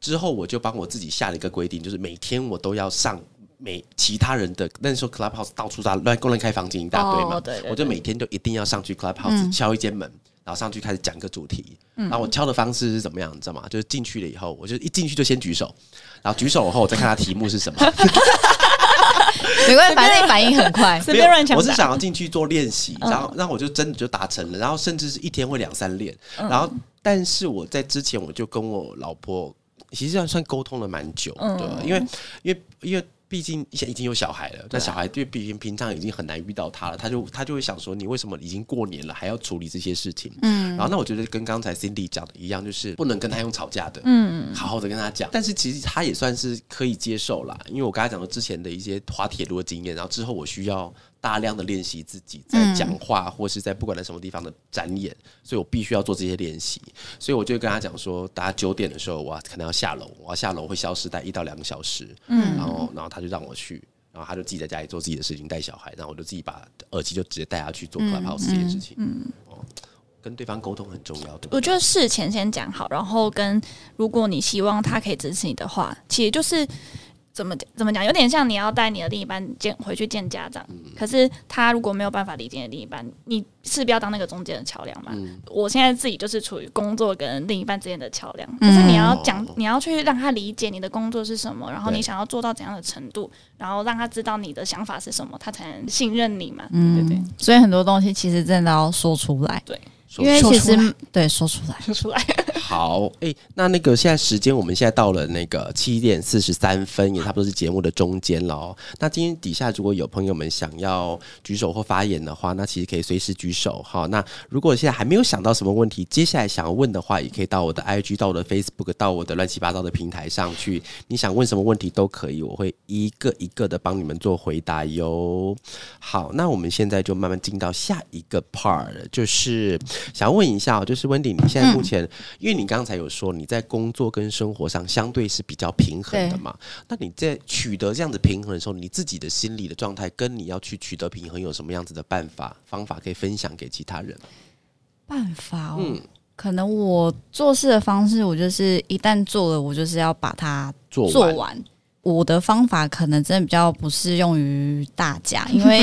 之后我就帮我自己下了一个规定，就是每天我都要上。每其他人的那时候 Clubhouse 到处大乱公人开房间一大堆嘛，哦对对对我就每天就一定要上去 Clubhouse、敲一间门，然后上去开始讲一个主题。然后我敲的方式是怎么样，你知道吗？就是进去了以后，我就一进去就先举手，然后举手后我再看他题目是什么。没关系，反正你反应很快。随便。我是想要进去做练习，然后然后我就真的就达成了，然后甚至是一天会两三练，然后但是我在之前我就跟我老婆其实算算沟通了蛮久的，因为因为因为。毕竟现在已经有小孩了，那小孩对毕竟平常已经很难遇到他了，他就他就会想说，你为什么已经过年了还要处理这些事情？嗯，然后那我觉得跟刚才 Cindy 讲的一样，就是不能跟他用吵架的，嗯，好好的跟他讲。但是其实他也算是可以接受啦，因为我刚才讲了之前的一些滑铁卢的经验，然后之后我需要大量的练习自己在讲话、或是在不管在什么地方的展演，所以我必须要做这些练习。所以我就跟他讲说，大家九点的时候，我要可能要下楼，我要下楼会消失在一到两个小时，嗯，然后然后他就让我去。然后他就自己在家里做自己的事情，带小孩，然后我就自己把耳机就直接带他去做 Clubhouse 这件事情。嗯，哦，跟对方沟通很重要，对？我觉得事前先讲好，然后跟如果你希望他可以支持你的话，其实就是怎么怎么讲，有点像你要带你的另一半见回去见家长，可是他如果没有办法理解你的另一半，你势必要当那个中间的桥梁嘛。我现在自己就是处于工作跟另一半之间的桥梁，就是你要讲，你要去让他理解你的工作是什么，然后你想要做到怎样的程度，然后让他知道你的想法是什么，他才能信任你嘛。嗯对不对？所以很多东西其实真的要说出来，对。因为其实对说出来，说出来，好，哎、那那个现在时间，我们现在到了那个七点四十三分，也差不多是节目的中间了哦。那今天底下如果有朋友们想要举手或发言的话，那其实可以随时举手哈。那如果现在还没有想到什么问题，接下来想要问的话，也可以到我的 IG、到我的 Facebook、到我的乱七八糟的平台上去，你想问什么问题都可以，我会一个一个的帮你们做回答哟。好，那我们现在就慢慢进到下一个 part，就是想问一下哦，就是温迪，你现在目前，因为你刚才有说你在工作跟生活上相对是比较平衡的嘛，那你在取得这样子平衡的时候，你自己的心理的状态跟你要去取得平衡有什么样子的办法方法可以分享给其他人？办法哦。嗯，可能我做事的方式，我就是一旦做了，我就是要把它做完做完。我的方法可能真的比较不适用于大家，因为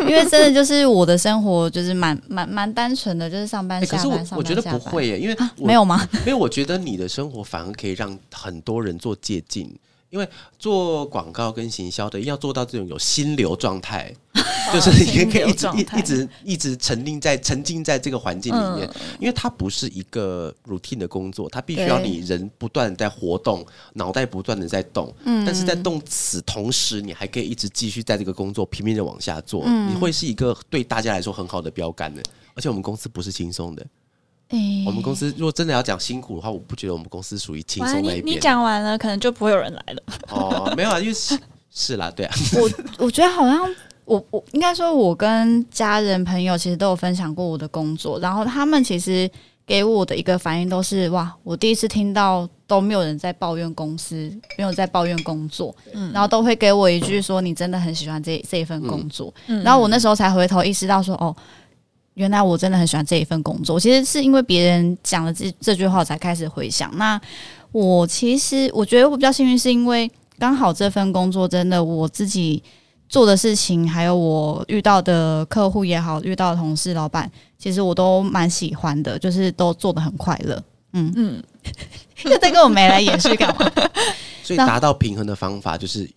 因为真的就是我的生活就是蛮蛮蛮单纯的，就是上班哎、可是我下班、我觉得。不会耶，因为我没有吗？因为，我觉得你的生活反而可以让很多人做借鉴，因为做广告跟行销的要做到这种有心流状态，就是你可以一直一一直一直沉浸在沉浸在这个环境里面，嗯。因为它不是一个 routine 的工作，它必须要你人不断的在活动，脑袋不断的在动，嗯。但是在动此同时，你还可以一直继续在这个工作拼命的往下做，嗯。你会是一个对大家来说很好的标杆的。而且我们公司不是轻松的，诶我们公司如果真的要讲辛苦的话，我不觉得我们公司属于轻松那一边。讲完了，可能就不会有人来了。哦，没有啊，因为是是啦，对啊，我我觉得好像我我应该说，我跟家人朋友其实都有分享过我的工作，然后他们其实给我的一个反应都是哇，我第一次听到都没有人在抱怨公司，没有在抱怨工作，嗯然后都会给我一句说你真的很喜欢这这一份工作，嗯然后我那时候才回头意识到说哦。原来我真的很喜欢这一份工作，其实是因为别人讲了这这句话，我才开始回想。那我其实我觉得我比较幸运，是因为刚好这份工作真的我自己做的事情，还有我遇到的客户也好，遇到的同事、老板，其实我都蛮喜欢的，就是都做的很快乐。嗯嗯，又在跟我眉来眼去干嘛？所以达到平衡的方法就是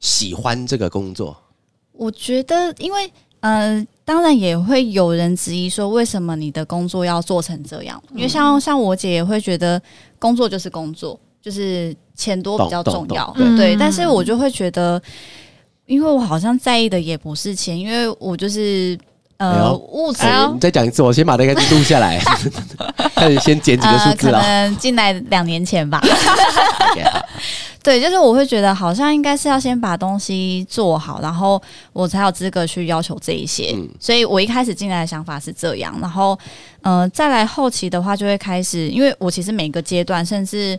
喜欢这个工作。我觉得，因为呃，当然也会有人质疑说，为什么你的工作要做成这样？因为像像我姐也会觉得，工作就是工作，就是钱多比较重要，对。嗯但是我就会觉得，因为我好像在意的也不是钱，因为我就是哎呃呦物质哎你再讲一次，我先把那个录下来，开始先减几个数字了。能进来两年前吧。对，就是我会觉得好像应该是要先把东西做好，然后我才有资格去要求这一些。嗯所以我一开始进来的想法是这样，然后呃，再来后期的话就会开始，因为我其实每个阶段，甚至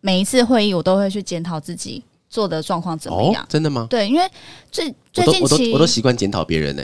每一次会议，我都会去检讨自己做的状况怎么样。哦，真的吗？对，因为最最近我都我都习惯检讨别人呢。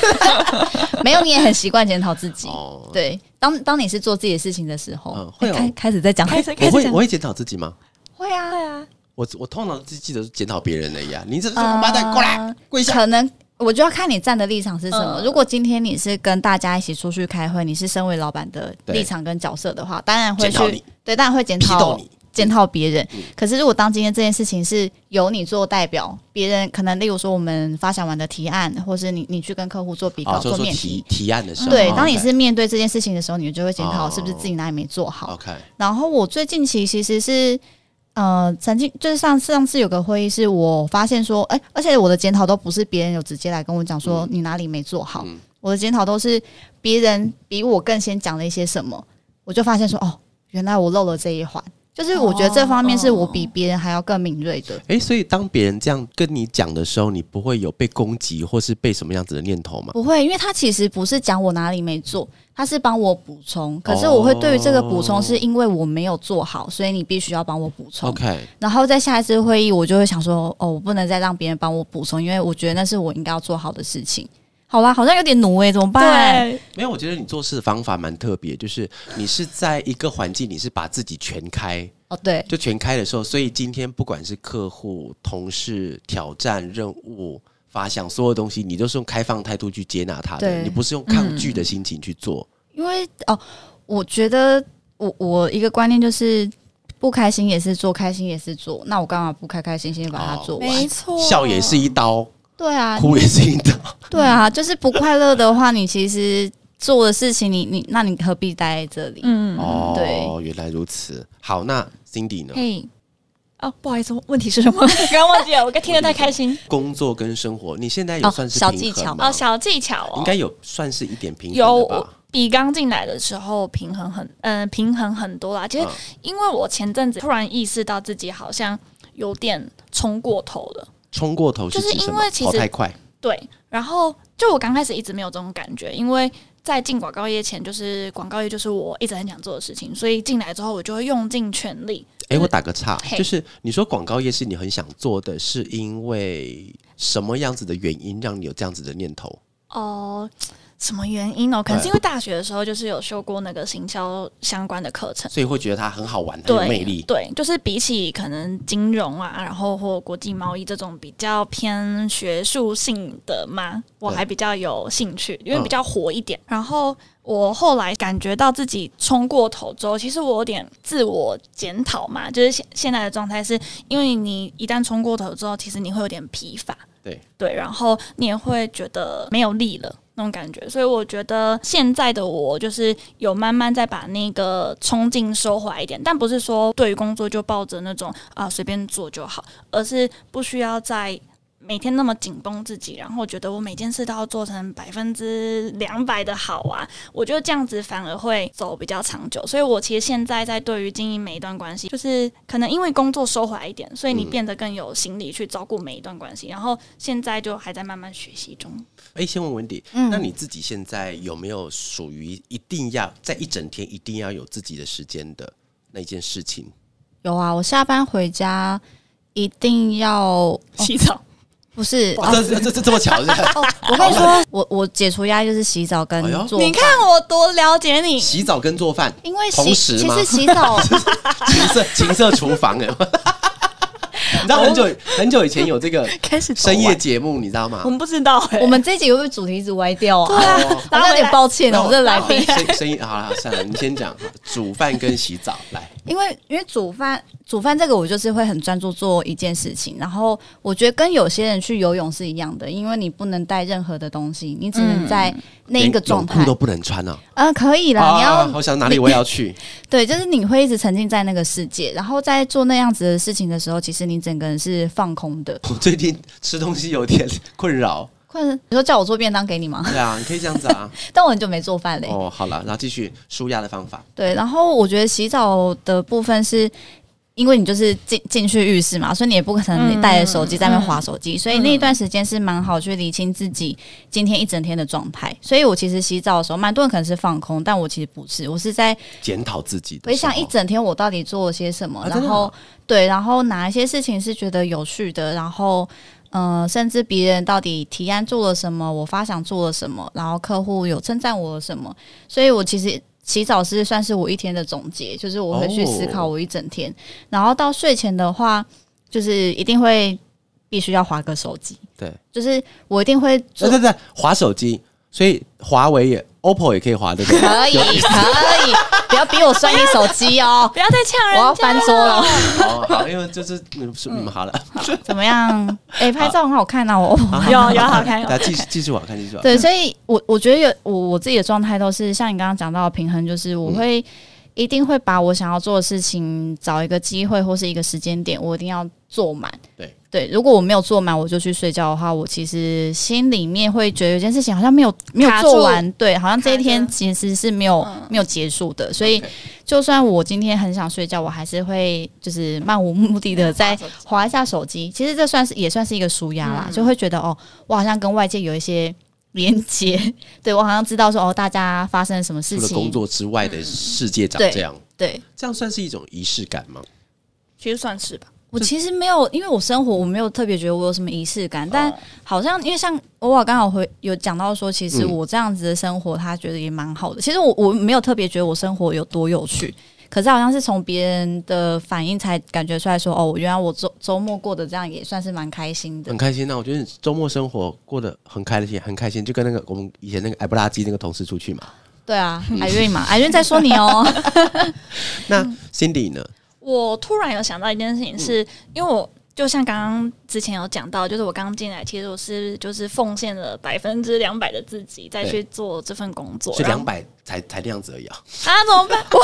没有，你也很习惯检讨自己。哦，对，当当你是做自己的事情的时候，嗯会哦开开始在讲，开始我开始讲会我会检讨自己吗？会啊，会啊，我我通常自记得是检讨别人的呀。你这这王八蛋，过来跪下。可能我就要看你站的立场是什么。嗯如果今天你是跟大家一起出去开会，你是身为老板的立场跟角色的话，当然会去对，当然会检讨你。检讨别人。嗯可是如果当今天这件事情是由你做代表，别人可能例如说我们发想完的提案，或是你你去跟客户做比稿、哦，就是说做面提提。案的时候，对，哦当你是面对这件事情的时候，你就会检讨哦是不是自己哪里没做好。OK，然后我最近期其实是呃，曾经就是上上次有个会议，是我发现说，哎、而且我的检讨都不是别人有直接来跟我讲说你哪里没做好，嗯我的检讨都是别人比我更先讲了一些什么，我就发现说，哦，原来我漏了这一环。就是我觉得这方面是我比别人还要更敏锐的。哎，所以当别人这样跟你讲的时候，你不会有被攻击或是被什么样子的念头吗？不会，因为他其实不是讲我哪里没做，他是帮我补充。可是我会对于这个补充，是因为我没有做好，所以你必须要帮我补充。OK，然后在下一次会议，我就会想说，哦，我不能再让别人帮我补充，因为我觉得那是我应该要做好的事情。好啦，好像有点奴诶、怎么办？对，没有，我觉得你做事的方法蛮特别，就是你是在一个环境，你是把自己全开，哦，对，就全开的时候，所以今天不管是客户、同事、挑战、任务、发想，所有东西，你都是用开放态度去接纳它的，对你不是用抗拒的心情去做。因为哦，我觉得我我一个观念就是，不开心也是做，开心也是做。那我干嘛不开开心心地把它做完？没错，笑也是一刀，对啊，哭也是一刀。对啊，就是不快乐的话，你其实做的事情你，你那你何必待在这里？嗯，哦，对原来如此。好，那 Cindy 呢？嘿，哦，不好意思，问题是什么？刚刚忘记了，我刚听得太开心。工作跟生活，你现在有哦算是小技巧吗？哦，小技巧哦，应该有算是一点平衡吧？比刚进来的时候平衡很，嗯、平衡很多啦。其实嗯因为我前阵子突然意识到自己好像有点冲过头了，冲过头就是因为其实跑太快，对。然后就我刚开始一直没有这种感觉，因为在进广告业前，就是广告业就是我一直很想做的事情，所以进来之后我就会用尽全力。哎、我打个岔，就是你说广告业是你很想做的，是因为什么样子的原因让你有这样子的念头？哦、什么原因哦？可能是因为大学的时候就是有修过那个行销相关的课程。所以会觉得它很好玩，很有对，魅力。对，就是比起可能金融啊，然后或国际贸易这种比较偏学术性的嘛，我还比较有兴趣，因为嗯比较活一点。然后我后来感觉到自己冲过头之后，其实我有点自我检讨嘛，就是现现在的状态是因为你一旦冲过头之后，其实你会有点疲乏，对对，然后你也会觉得没有力了。那种感觉，所以我觉得现在的我就是有慢慢在把那个冲劲收回来一点，但不是说对于工作就抱着那种啊随便做就好，而是不需要再每天那么紧绷自己，然后觉得我每件事都要做成百分之两百的好啊，我觉得这样子反而会走比较长久。所以我其实现在在对于经营每一段关系，就是可能因为工作收回来一点，所以你嗯变得更有心理去照顾每一段关系。然后现在就还在慢慢学习中。哎、先问文迪，嗯那你自己现在有没有属于一定要在一整天一定要有自己的时间的那件事情？有啊，我下班回家一定要洗澡，不是哇，这这这这这么巧是不是哦，我跟你说，我我解除压力就是洗澡跟哎呦做饭。你看我多了解你。洗澡跟做饭，因为同洗其实洗澡 情色情色厨房哎。你知道很久很久以前有这个 开始深夜节目，你知道吗我？们不知道哎、我们这一集会不会主题一直歪掉啊？对啊哦好像有点抱歉哦，我这来宾。声声音好了，算了，你先讲煮饭跟洗澡来。因为因为煮饭煮饭这个我就是会很专注做一件事情，然后我觉得跟有些人去游泳是一样的，因为你不能带任何的东西，你只能在那一个状态裤。都不能穿啊！嗯、可以啦，你要啊好想哪里我也要去。对，就是你会一直沉浸在那个世界，然后在做那样子的事情的时候，其实你整个人是放空的。我最近吃东西有点困扰，快，你说叫我做便当给你吗？对啊，你可以这样子啊。但我很久没做饭嘞。哦，好了，然后继续舒压的方法。对，然后我觉得洗澡的部分是。因为你就是进进去浴室嘛，所以你也不可能带着手机在那边划手机，所以那一段时间是蛮好去理清自己今天一整天的状态。所以我其实洗澡的时候，蛮多人可能是放空，但我其实不是，我是在检讨自己，回想一整天我到底做了些什么，然后对，然后哪一些事情是觉得有趣的，然后嗯，甚至别人到底提案做了什么，我发想做了什么，然后客户有称赞我什么，所以我其实。洗澡是算是我一天的总结，就是我会去思考我一整天，然后到睡前的话，就是一定会必须要划个手机，对，就是我一定会，对对对，划手机，所以华为也。OPPO 也可以滑对不对？可以，可以，不要逼我摔你手机哦！不要再呛人，我要翻桌了。哦，好，因为就是你们好了，怎么样？哎，拍照很好看呐，我有有好看，大家继续继续好看，继续。对，所以我我觉得有我我自己的状态都是像你刚刚讲到的平衡，就是我会一定会把我想要做的事情找一个机会或是一个时间点，我一定要做满。对。对，如果我没有做满，我就去睡觉的话，我其实心里面会觉得有件事情好像没有没有做完，对，好像这一天其实是没有没有结束的。所以，就算我今天很想睡觉，我还是会就是漫无目的的在划一下手机。其实这算是也算是一个舒压啦，就会觉得哦，我好像跟外界有一些连接，对我好像知道说哦，大家发生了什么事情，除了工作之外的世界长这样，对，这样算是一种仪式感吗？其实算是吧。我其实没有，因为我生活我没有特别觉得我有什么仪式感，但好像因为像偶尔刚好会有讲到说，其实我这样子的生活，他觉得也蛮好的。其实我我没有特别觉得我生活有多有趣，可是好像是从别人的反应才感觉出来说，哦，原来我周周末过得这样也算是蛮开心的，很开心。那我觉得周末生活过得很开心，很开心，就跟那个我们以前那个矮不拉几那个同事出去嘛。对啊，海瑞嘛，海瑞在说你哦。那 Cindy 呢？我突然有想到一件事情，是因为我就像刚刚之前有讲到，就是我刚进来，其实我是就是奉献了百分之两百的自己再去做这份工作，是两百才才那样子而已啊！啊，怎么办？我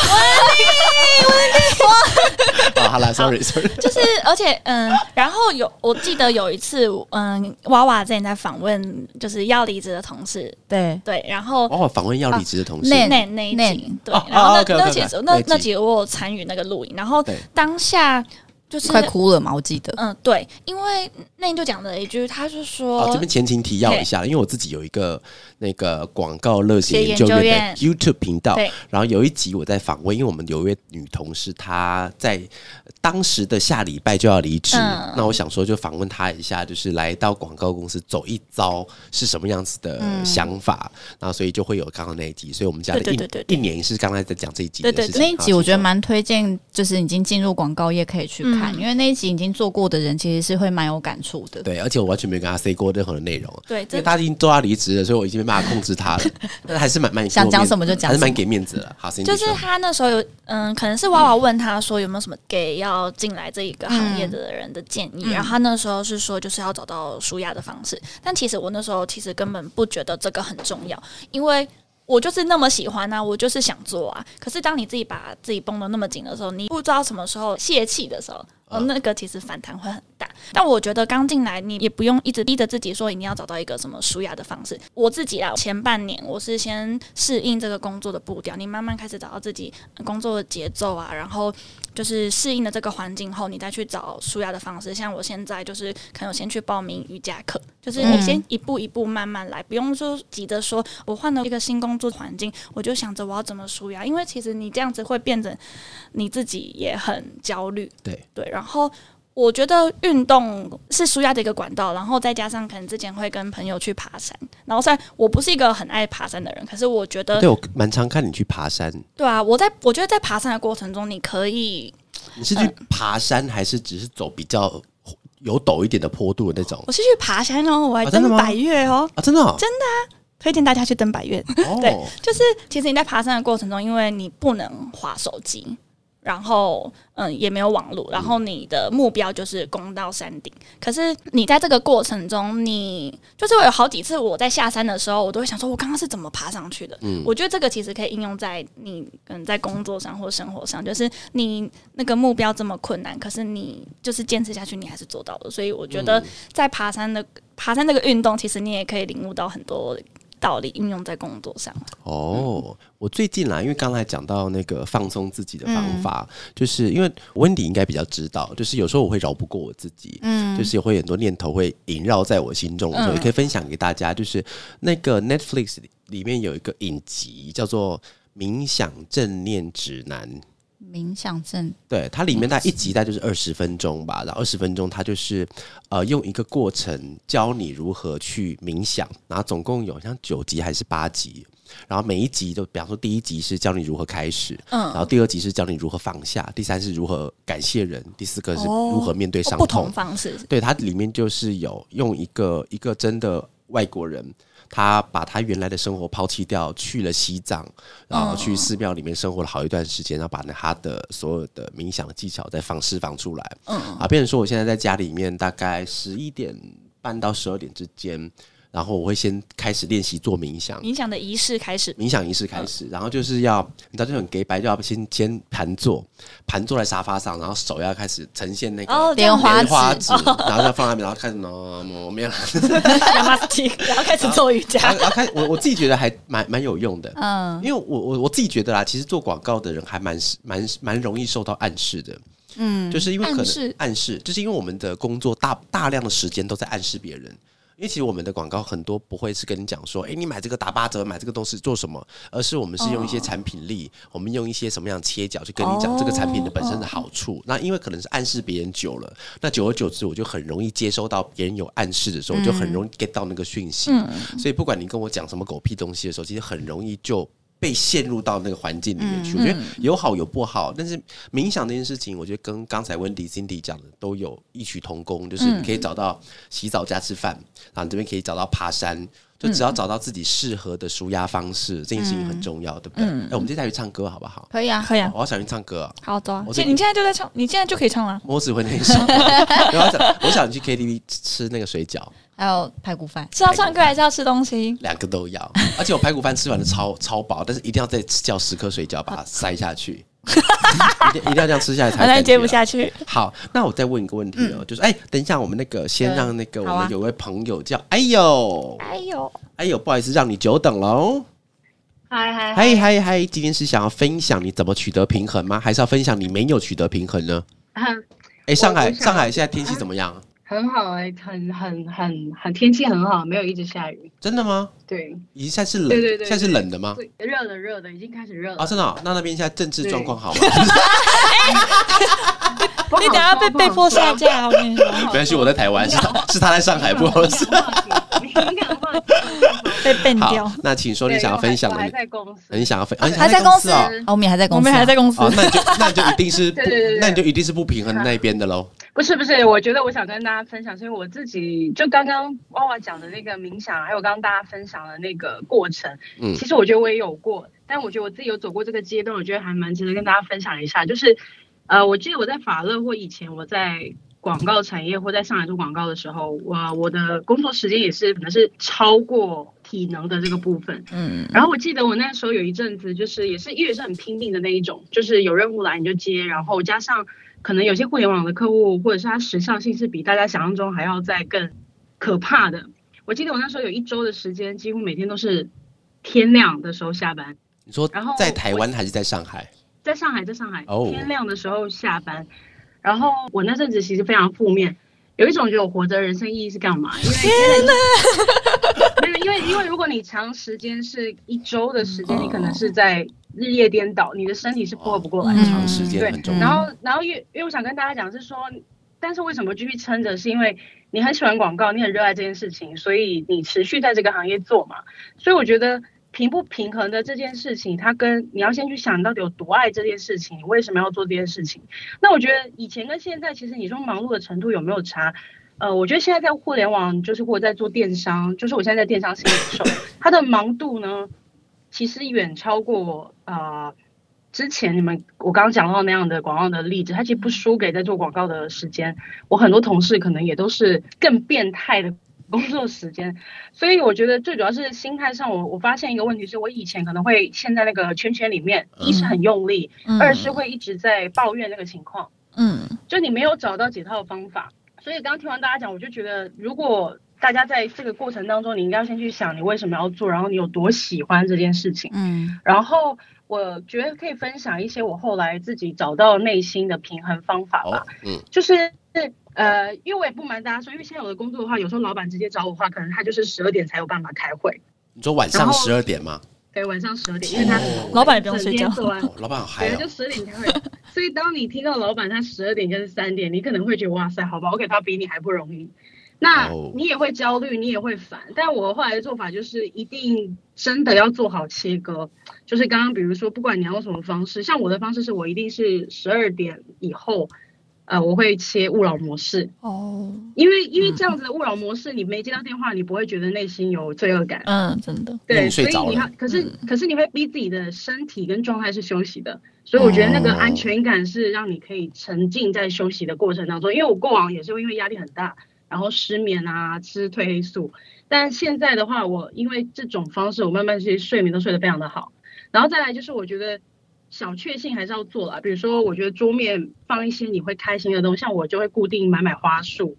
我哦，好了，sorry sorry，就是而且嗯，然后有我记得有一次，嗯，娃娃之前在访问就是要离职的同事，对。对，然后娃娃，访问要离职的同事，那那那一集，对，然后那那其实那那集。我有参与那个录影，然后当下。就是快哭了嘛，我记得。嗯，对，因为那就讲了一句，他是说，这边前情提要一下，因为我自己有一个那个广告热血研究院的 YouTube 频道，然后有一集我在访问，因为我们有一位女同事，她在当时的下礼拜就要离职，那我想说就访问她一下，就是来到广告公司走一遭是什么样子的想法，然后所以就会有刚刚那一集，所以我们家的一一年是刚才在讲这一集，对对，那一集我觉得蛮推荐，就是已经进入广告业可以去。看，因为那一集已经做过的人，其实是会蛮有感触的。对，而且我完全没有跟他 say 过任何的内容。对，因为他已经都要离职了，所以我已经没办法控制他了。但还是蛮蛮想讲什么就讲，还是蛮给面子的。好，就是他那时候有，嗯，可能是娃娃问他说有没有什么给要进来这一个行业的人的建议，然后他那时候是说就是要找到舒压的方式。但其实我那时候其实根本不觉得这个很重要，因为。我就是那么喜欢啊，我就是想做啊。可是当你自己把自己绷得那么紧的时候，你不知道什么时候泄气的时候，哦，那个其实反弹会很大。但我觉得刚进来，你也不用一直逼着自己说一定要找到一个什么舒压的方式。我自己啊，前半年我是先适应这个工作的步调，你慢慢开始找到自己工作的节奏啊，然后。就是适应了这个环境后，你再去找舒压的方式。像我现在就是可能先去报名瑜伽课，就是你先一步一步慢慢来，不用说急着说我换了一个新工作环境，我就想着我要怎么舒压。因为其实你这样子会变成你自己也很焦虑。对对，然后。我觉得运动是舒压的一个管道，然后再加上可能之前会跟朋友去爬山，然后虽然我不是一个很爱爬山的人，可是我觉得对我蛮常看你去爬山。对啊，我在我觉得在爬山的过程中，你可以你是去爬山还是只是走比较有陡一点的坡度的那种？我是去爬山哦，我还登百越哦啊，真的真的啊，推荐大家去登百越。对，就是其实你在爬山的过程中，因为你不能划手机。然后嗯也没有网络，然后你的目标就是攻到山顶。可是你在这个过程中，你就是我有好几次我在下山的时候，我都会想说，我刚刚是怎么爬上去的？嗯，我觉得这个其实可以应用在你可能在工作上或生活上，就是你那个目标这么困难，可是你就是坚持下去，你还是做到了。所以我觉得在爬山的爬山这个运动，其实你也可以领悟到很多。道理应用在工作上哦。我最近啦，因为刚才讲到那个放松自己的方法，就是因为温迪应该比较知道，就是有时候我会饶不过我自己，嗯，就是会很多念头会萦绕在我心中，所以可以分享给大家。就是那个 Netflix 里面有一个影集叫做《冥想正念指南》。冥想症，对它里面大概一集大概就是二十分钟吧，然后二十分钟它就是呃用一个过程教你如何去冥想，然后总共有像九集还是八集，然后每一集都比方说第一集是教你如何开始，嗯，然后第二集是教你如何放下，第三是如何感谢人，第四个是如何面对伤痛，不同方式，对它里面就是有用一个一个真的外国人。他把他原来的生活抛弃掉，去了西藏，然后去寺庙里面生活了好一段时间，然后把他的所有的冥想的技巧再放释放出来。嗯，啊，变成说我现在在家里面，大概十一点半到十二点之间。然后我会先开始练习做冥想，冥想的仪式开始，冥想仪式开始，然后就是要你知道就很给白，就要先先盘坐，盘坐在沙发上，然后手要开始呈现那个莲花指，然后要放那边，然后开始呢，没有，然后开始做瑜伽，然后开我我自己觉得还蛮蛮有用的，嗯，因为我我我自己觉得啦，其实做广告的人还蛮蛮蛮容易受到暗示的，嗯，就是因为可能暗示，就是因为我们的工作大大量的时间都在暗示别人。因为其实我们的广告很多不会是跟你讲说，哎，你买这个打八折，买这个东西做什么？而是我们是用一些产品力，我们用一些什么样切角去跟你讲这个产品的本身的好处。那因为可能是暗示别人久了，那久而久之，我就很容易接收到别人有暗示的时候，就很容易 get 到那个讯息。所以不管你跟我讲什么狗屁东西的时候，其实很容易就。被陷入到那个环境里面去，我觉得有好有不好。但是冥想这件事情，我觉得跟刚才温迪、Cindy 讲的都有异曲同工，就是你可以找到洗澡加吃饭，然后你这边可以找到爬山，就只要找到自己适合的舒压方式，这件事情很重要，对不对？哎，我们接下来去唱歌好不好？可以啊，可以啊，我要想去唱歌。好的，你你现在就在唱，你现在就可以唱了。我只会那一首。我想去 KTV 吃那个水饺。还有排骨饭，是要唱歌还是要吃东西？两个都要，而且我排骨饭吃完了超超饱，但是一定要再叫十颗水饺把它塞下去，一定一定要这样吃下来才接不下去。好，那我再问一个问题哦，就是哎，等一下我们那个先让那个我们有位朋友叫哎呦哎呦哎呦，不好意思让你久等喽。嗨嗨嗨嗨嗨，今天是想要分享你怎么取得平衡吗？还是要分享你没有取得平衡呢？哎，上海上海现在天气怎么样？很好哎，很很很很天气很好，没有一直下雨。真的吗？对，已经现在是冷，对对对，现在是冷的吗？对，热的热的，已经开始热了。啊，真的？那那边现在政治状况好吗？你等下被被迫下架，我跟你说。没关系，我在台湾，是是他在上海，不好意思。被变掉。那请说你想要分享的。还在公司。你想要分，还在公司啊。我们也还在公司，我们还在公司。那你就 那你就一定是，那你就一定是不平衡那边的喽。不是不是，我觉得我想跟大家分享，是因为我自己就刚刚娃娃讲的那个冥想，还有刚刚大家分享的那个过程，嗯，其实我觉得我也有过，但我觉得我自己有走过这个阶段，我觉得还蛮值得跟大家分享一下。就是，呃，我记得我在法乐或以前我在。广告产业或在上海做广告的时候，我我的工作时间也是可能是超过体能的这个部分。嗯，然后我记得我那时候有一阵子，就是也是因为是很拼命的那一种，就是有任务来你就接，然后加上可能有些互联网的客户或者是它时效性是比大家想象中还要再更可怕的。我记得我那时候有一周的时间，几乎每天都是天亮的时候下班。你说，然后在台湾还是在上海？在上海，在上海，天亮的时候下班。然后我那阵子其实非常负面，有一种觉得我活着人生意义是干嘛？因为 没有，因为因为如果你长时间是一周的时间，你可能是在日夜颠倒，你的身体是负荷不过来。长时间很重要。然后然后因为因为我想跟大家讲是说，但是为什么继续撑着？是因为你很喜欢广告，你很热爱这件事情，所以你持续在这个行业做嘛。所以我觉得。平不平衡的这件事情，它跟你要先去想，到底有多爱这件事情，你为什么要做这件事情？那我觉得以前跟现在，其实你说忙碌的程度有没有差？呃，我觉得现在在互联网，就是或者在做电商，就是我现在在电商新零售，它的忙度呢，其实远超过呃之前你们我刚刚讲到那样的广告的例子，它其实不输给在做广告的时间。我很多同事可能也都是更变态的工作时间，所以我觉得最主要是心态上，我我发现一个问题是我以前可能会陷在那个圈圈里面，一是很用力，二是会一直在抱怨那个情况，嗯，就你没有找到解套方法。所以刚刚听完大家讲，我就觉得如果大家在这个过程当中，你应该先去想你为什么要做，然后你有多喜欢这件事情，嗯，然后。我觉得可以分享一些我后来自己找到内心的平衡方法吧。嗯，就是呃，因为我也不瞒大家说，因为现在我的工作的话，有时候老板直接找我的话，可能他就是十二点才有办法开会。你说晚上十二点吗？对，晚上十二点，因为他老板也不用睡觉。老板好嗨就十二点开会。所以当你听到老板他十二点跟三点，你可能会觉得哇塞，好吧，OK，他比你还不容易。那你也会焦虑，你也会烦。但我后来的做法就是，一定真的要做好切割。就是刚刚比如说，不管你要用什么方式，像我的方式是我一定是十二点以后，呃，我会切勿扰模式。哦。因为因为这样子的勿扰模式，你没接到电话，你不会觉得内心有罪恶感。嗯，真的。对，所以你要，可是可是你会逼自己的身体跟状态是休息的。所以我觉得那个安全感是让你可以沉浸在休息的过程当中。因为我过往也是因为压力很大。然后失眠啊，吃褪黑素。但现在的话，我因为这种方式，我慢慢其实睡眠都睡得非常的好。然后再来就是，我觉得小确幸还是要做啦。比如说，我觉得桌面放一些你会开心的东西，像我就会固定买买花束，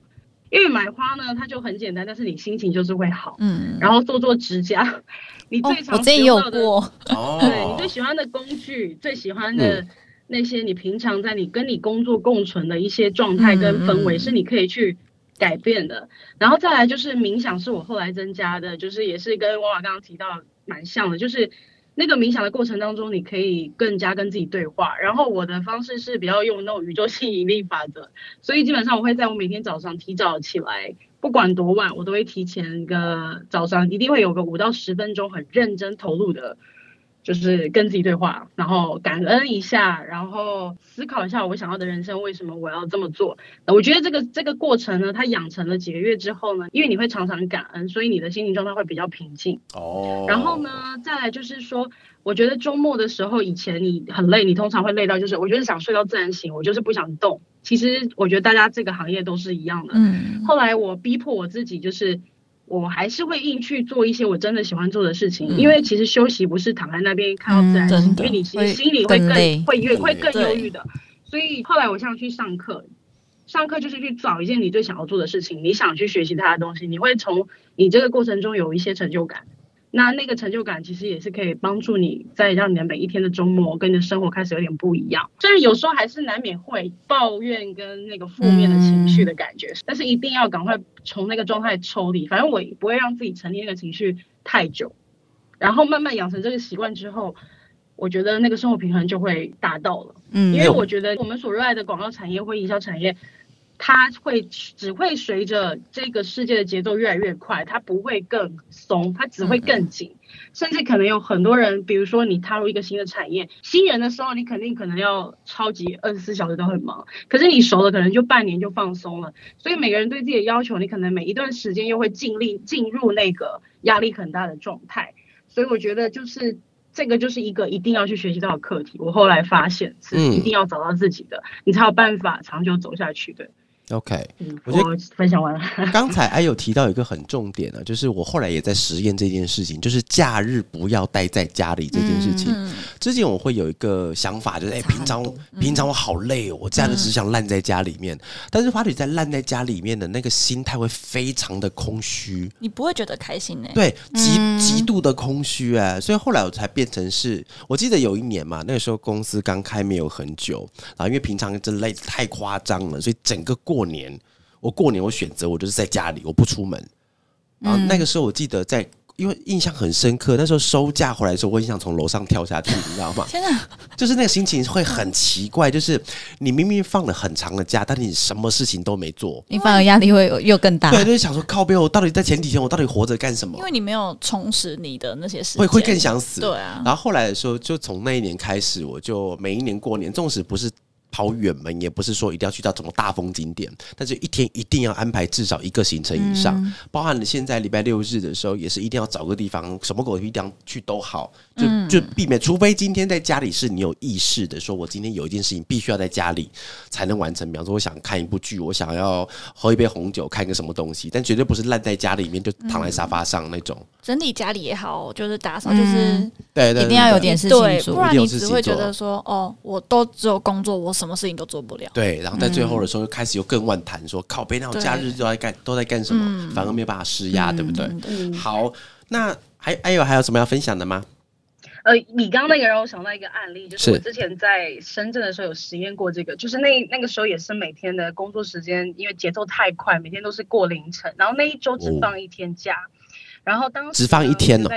因为买花呢，它就很简单，但是你心情就是会好。嗯。然后做做指甲，你最常用到的，对，你最喜欢的工具，最喜欢的那些你平常在你跟你工作共存的一些状态跟氛围，是你可以去。改变的，然后再来就是冥想，是我后来增加的，就是也是跟娃娃刚刚提到蛮像的，就是那个冥想的过程当中，你可以更加跟自己对话。然后我的方式是比较用那种宇宙吸引力法则，所以基本上我会在我每天早上提早起来，不管多晚，我都会提前个早上，一定会有个五到十分钟很认真投入的。就是跟自己对话，然后感恩一下，然后思考一下我想要的人生为什么我要这么做。我觉得这个这个过程呢，它养成了几个月之后呢，因为你会常常感恩，所以你的心情状态会比较平静。哦。然后呢，再来就是说，我觉得周末的时候，以前你很累，你通常会累到就是，我觉得想睡到自然醒，我就是不想动。其实我觉得大家这个行业都是一样的。嗯。后来我逼迫我自己，就是。我还是会硬去做一些我真的喜欢做的事情，因为其实休息不是躺在那边看到自然醒，因为你其实心里会更会越会更忧郁的。所以后来我想去上课，上课就是去找一件你最想要做的事情，你想去学习他的东西，你会从你这个过程中有一些成就感。那那个成就感其实也是可以帮助你在让你的每一天的周末跟你的生活开始有点不一样。虽然有时候还是难免会抱怨跟那个负面的情绪的感觉，但是一定要赶快从那个状态抽离。反正我不会让自己沉溺那个情绪太久，然后慢慢养成这个习惯之后，我觉得那个生活平衡就会达到了。嗯，因为我觉得我们所热爱的广告产业或营销产业。它会只会随着这个世界的节奏越来越快，它不会更松，它只会更紧。甚至可能有很多人，比如说你踏入一个新的产业，新人的时候，你肯定可能要超级二十四小时都很忙。可是你熟了，可能就半年就放松了。所以每个人对自己的要求，你可能每一段时间又会尽力进入那个压力很大的状态。所以我觉得就是这个就是一个一定要去学习到的课题。我后来发现是一定要找到自己的，你才有办法长久走下去的。OK，我觉得分享完了。刚才哎有提到一个很重点啊，就是我后来也在实验这件事情，就是假日不要待在家里这件事情。之前我会有一个想法，就是哎，平常平常我好累哦，我假日只想烂在家里面。但是发觉在烂在家里面的那个心态会非常的空虚，你不会觉得开心呢？对，极极度的空虚哎，所以后来我才变成是，我记得有一年嘛，那个时候公司刚开没有很久，然后因为平常真累太夸张了，所以整个过。过年，我过年我选择我就是在家里，我不出门。然后那个时候我记得在，因为印象很深刻，那时候收假回来的时候，我很想从楼上跳下去，你知道吗？天哪！就是那个心情会很奇怪，就是你明明放了很长的假，但你什么事情都没做，你反而压力会又更大。对，就是想说靠背，我到底在前几天我到底活着干什么？因为你没有充实你的那些事，会会更想死。对啊。然后后来的时候，就从那一年开始，我就每一年过年，纵使不是。跑远门，也不是说一定要去到什么大风景点，但是一天一定要安排至少一个行程以上，嗯。包含了现在礼拜六日的时候，也是一定要找个地方，什么狗地方去都好，就、嗯。就避免，除非今天在家里是你有意识的，说我今天有一件事情必须要在家里才能完成，比方说我想看一部剧，我想要喝一杯红酒，看个什么东西，但绝对不是烂在家里面就躺在沙发上那种。整理家里也好，就是打扫，就是嗯。对对一定要有点事情不然你只会觉得说，哦，我都只有工作，我什么事情都做不了。对，然后在最后的时候又开始又更乱谈，说靠北，那种假日都在干都在干什么，反而没有办法施压，对不对？嗯，好，那还还有还有什么要分享的吗？呃，你刚刚那个让我想到一个案例，就是我之前在深圳的时候有实验过这个，就是那那个时候也是每天的工作时间，因为节奏太快，每天都是过凌晨，然后那一周只哦放一天假，然后当时只放一天哦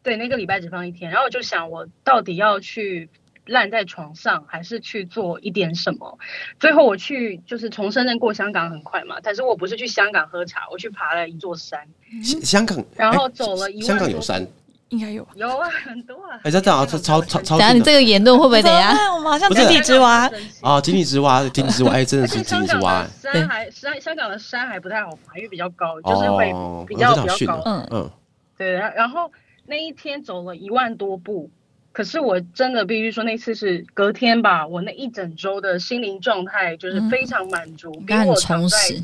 对，那个礼拜只放一天，然后我就想我到底要去烂在床上，还是去做一点什么？最后我去就是从深圳过香港很快嘛，但是我不是去香港喝茶，我去爬了一座山，香香港，然后哎走了一万香港有山，应该有吧？有啊，很多啊。哎，这这啊超超超超等下你这个言论会不会等一下？哎我们好像井底之蛙，啊，井底之蛙，井底之蛙，哎，真的是井底之蛙，山还山香港的山还不太好爬，因为比较高，就是会哦，比较比较高。嗯，嗯，对。然然后那一天走了一万多步，可是我真的必须说，那次是隔天吧，我那一整周的心灵状态就是非常满足，比我躺在充实。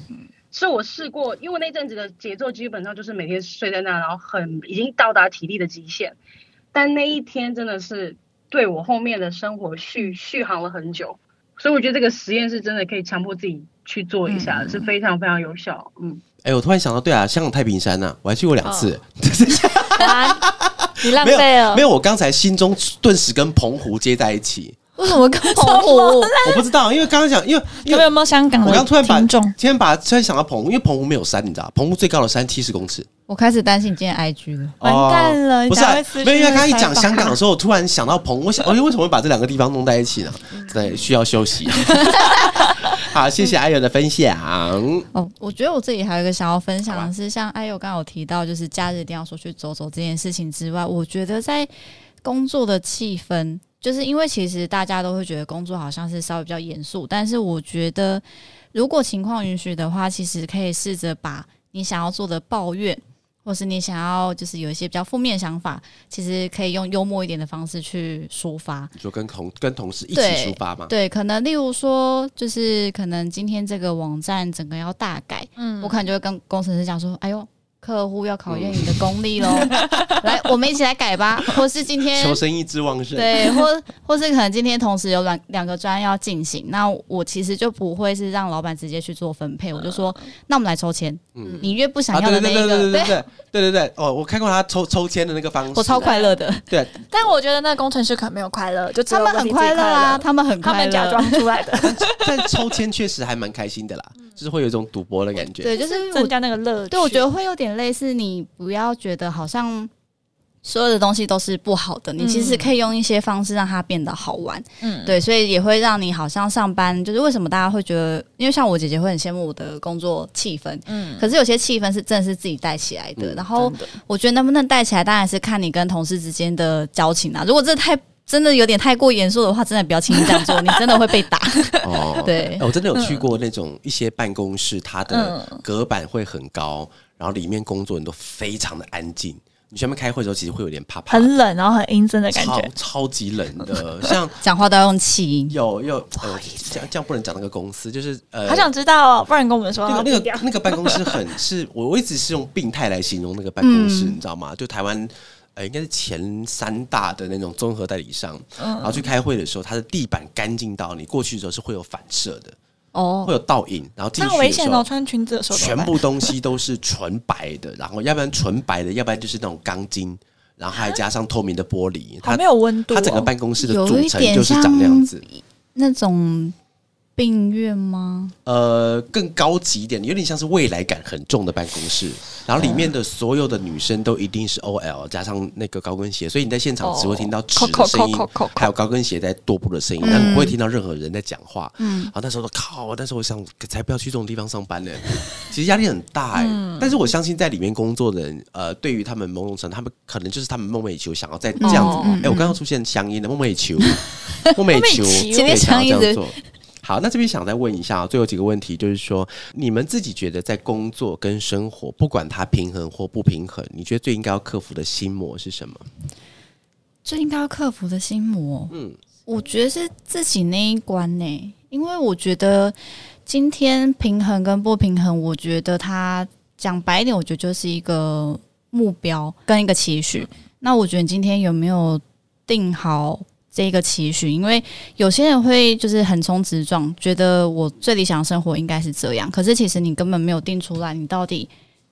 是我试过，因为那阵子的节奏基本上就是每天睡在那，然后很已经到达体力的极限。但那一天真的是对我后面的生活续续航了很久，所以我觉得这个实验是真的可以强迫自己去做一下的，是非常非常有效。嗯，哎，我突然想到，对啊，香港太平山呐，我还去过两次，啊你浪没有费了没。有，我刚才心中顿时跟澎湖接在一起，为什么跟澎湖？我不知道，因为刚刚讲，因为因为有没有没有香港我的刚突然把？今天把突然想到澎湖，因为澎湖没有山，你知道，澎湖最高的山七十公尺。我开始担心你今天 IG 了。完蛋了，不是、没有，因为刚刚一讲香港的时候，我突然想到澎湖，我想，哎，为什么会把这两个地方弄在一起呢？对，需要休息。好，谢谢阿友的分享。哦，我觉得我这里还有一个想要分享的是，像阿友刚刚有提到，就是假日一定要出去走走这件事情之外，我觉得在工作的气氛，就是因为其实大家都会觉得工作好像是稍微比较严肃，但是我觉得如果情况允许的话，其实可以试着把你想要做的抱怨。或是你想要就是有一些比较负面想法，其实可以用幽默一点的方式去抒发。你说跟同跟同事一起抒发嘛？对，可能例如说，就是可能今天这个网站整个要大改，嗯我可能就会跟工程师讲说：“哎呦，客户要考验你的功力喽，来，我们一起来改吧。”或是今天求生意志旺盛。对，或或是可能今天同时有两两个专案要进行，那我其实就不会是让老板直接去做分配，我就说：“那我们来抽签，嗯。你越不想啊，要对对对的那一个，对对对对。对对哦，我看过他抽抽签的那个方式，我超快乐的，对，但我觉得那个工程师可能没有快乐，就他们很快乐。啊，他们很快乐，他们假装出来的，但抽签确实还蛮开心的啦，就是会有一种赌博的感觉。对，就是我增加那个乐趣。对，我觉得会有点类似，你不要觉得好像所有的东西都是不好的，你其实可以用一些方式让它变得好玩。嗯，对，所以也会让你好像上班，就是为什么大家会觉得，因为像我姐姐会很羡慕我的工作气氛，嗯，可是有些气氛是真的是自己带起来的。嗯然后我觉得能不能带起来，当然是看你跟同事之间的交情啊。如果这太真的有点太过严肃的话，真的不要轻易这样做，你真的会被打。哦，对哎我真的有去过那种一些办公室，它的嗯隔板会很高，然后里面工作人都非常的安静。你前面开会的时候，其实会有点怕怕，很冷，然后很阴森的感觉。超级冷的。像 讲话都要用气音。有有，呃，这样这样不能讲那个公司，就是呃，好想知道哦，不然你跟我们说。那个那个那个办公室很是，我我一直是用病态来形容那个办公室，嗯你知道吗？就台湾。呃，应该是前三大的那种综合代理商，嗯然后去开会的时候，它的地板干净到你过去的时候是会有反射的，哦会，有倒影，然后进去的时候危险哦，，穿裙子的时候怎么办全部东西都是纯白的，然后要不然纯白的，要不然就是那种钢筋，然后还加上透明的玻璃，它没有温度哦。它整个办公室的有组成就是长那样子。那种病院吗？呃，更高级一点，有点像是未来感很重的办公室，然后里面的所有的女生都一定是 OL 加上那个高跟鞋，所以你在现场只会听到纸的声音，还有高跟鞋在踱步的声音，但你不会听到任何人在讲话。嗯，啊，那时候靠，但是我想才不要去这种地方上班呢，其实压力很大哎。但是我相信在里面工作的人，呃，对于他们某种程度，他们可能就是他们梦寐以求想要在这样子。哎，我刚刚出现乡音的梦寐以求，梦寐以求，前面乡音做。好，那这边想再问一下，最后几个问题，就是说，你们自己觉得在工作跟生活，不管它平衡或不平衡，你觉得最应该要克服的心魔是什么？最应该要克服的心魔，嗯，我觉得是自己那一关呢，因为我觉得今天平衡跟不平衡，我觉得它讲白一点，我觉得就是一个目标跟一个期许。那我觉得你今天有没有定好？这一个期许，因为有些人会就是横冲直撞，觉得我最理想的生活应该是这样，可是其实你根本没有定出来，你到底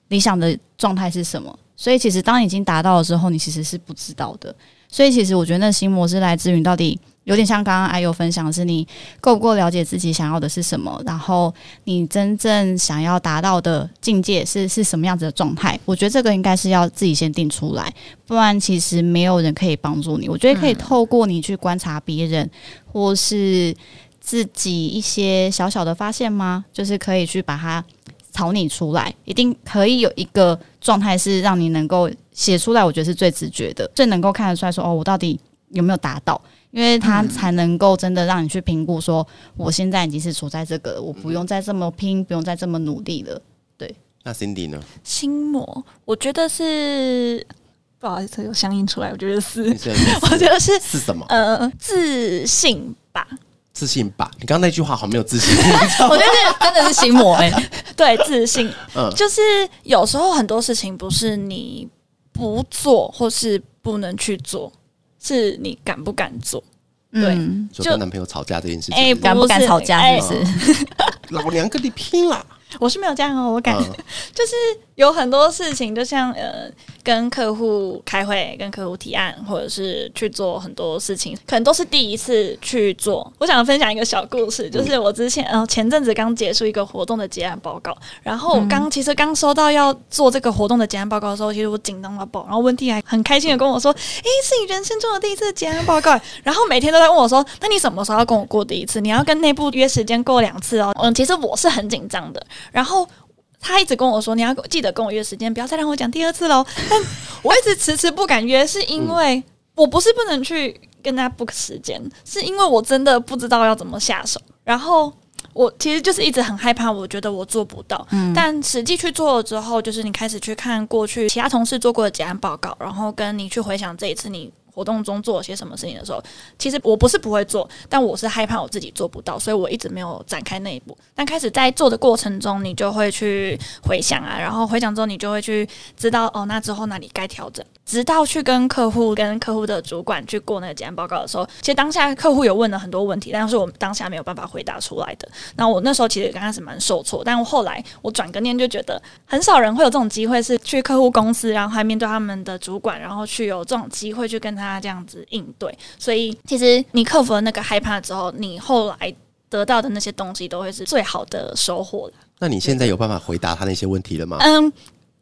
理想的状态是什么？所以其实当已经达到了之后，你其实是不知道的。所以其实我觉得那心魔是来自于到底。有点像刚刚阿友分享是，你够不够了解自己想要的是什么？然后你真正想要达到的境界是是什么样子的状态？我觉得这个应该是要自己先定出来，不然其实没有人可以帮助你。我觉得可以透过你去观察别人，或是自己一些小小的发现吗？就是可以去把它草拟出来，一定可以有一个状态是让你能够写出来。我觉得是最直觉的，最能够看得出来说哦，我到底有没有达到。因为它才能够真的让你去评估，说我现在已经是处在这个，我不用再这么拼，不用再这么努力了。对，那 Cindy 呢？心魔，我觉得是不好意思，有相应出来，我觉得是，我觉得是是什么？呃，自信吧，自信吧。你刚刚那句话好没有自信，我觉得真的是心魔哎。对，自信，嗯，就是有时候很多事情不是你不做或是不能去做。是你敢不敢做？对，就跟男朋友吵架这件事情，哎，敢不敢吵架？就是老娘跟你拼了！我是没有这样哦，我感觉 就是有很多事情，就像呃，跟客户开会、跟客户提案，或者是去做很多事情，可能都是第一次去做。我想分享一个小故事，就是我之前呃前阵子刚结束一个活动的结案报告，然后我刚其实刚收到要做这个活动的结案报告的时候，其实我紧张到爆，然后温蒂还很开心的跟我说：“诶，是你人生中的第一次结案报告。”然后每天都在问我说：“那你什么时候要跟我过第一次？你要跟内部约时间过两次哦。”嗯，其实我是很紧张的。然后他一直跟我说：“你要记得跟我约时间，不要再让我讲第二次喽。”但 我一直迟迟不敢约，是因为我不是不能去跟他 book 时间，是因为我真的不知道要怎么下手。然后我其实就是一直很害怕，我觉得我做不到。但实际去做了之后，就是你开始去看过去其他同事做过的结案报告，然后跟你去回想这一次你。活动中做了些什么事情的时候，其实我不是不会做，但我是害怕我自己做不到，所以我一直没有展开那一步。但开始在做的过程中，你就会去回想啊，然后回想之后，你就会去知道哦，那之后那里该调整。直到去跟客户、跟客户的主管去过那个结案报告的时候，其实当下客户有问了很多问题，但是我们当下没有办法回答出来的。那我那时候其实刚开始蛮受挫，但我后来我转个念就觉得，很少人会有这种机会，是去客户公司，然后还面对他们的主管，然后去有这种机会去跟他。他这样子应对，所以其实你克服了那个害怕之后，你后来得到的那些东西都会是最好的收获了那你现在有办法回答他那些问题了吗？嗯，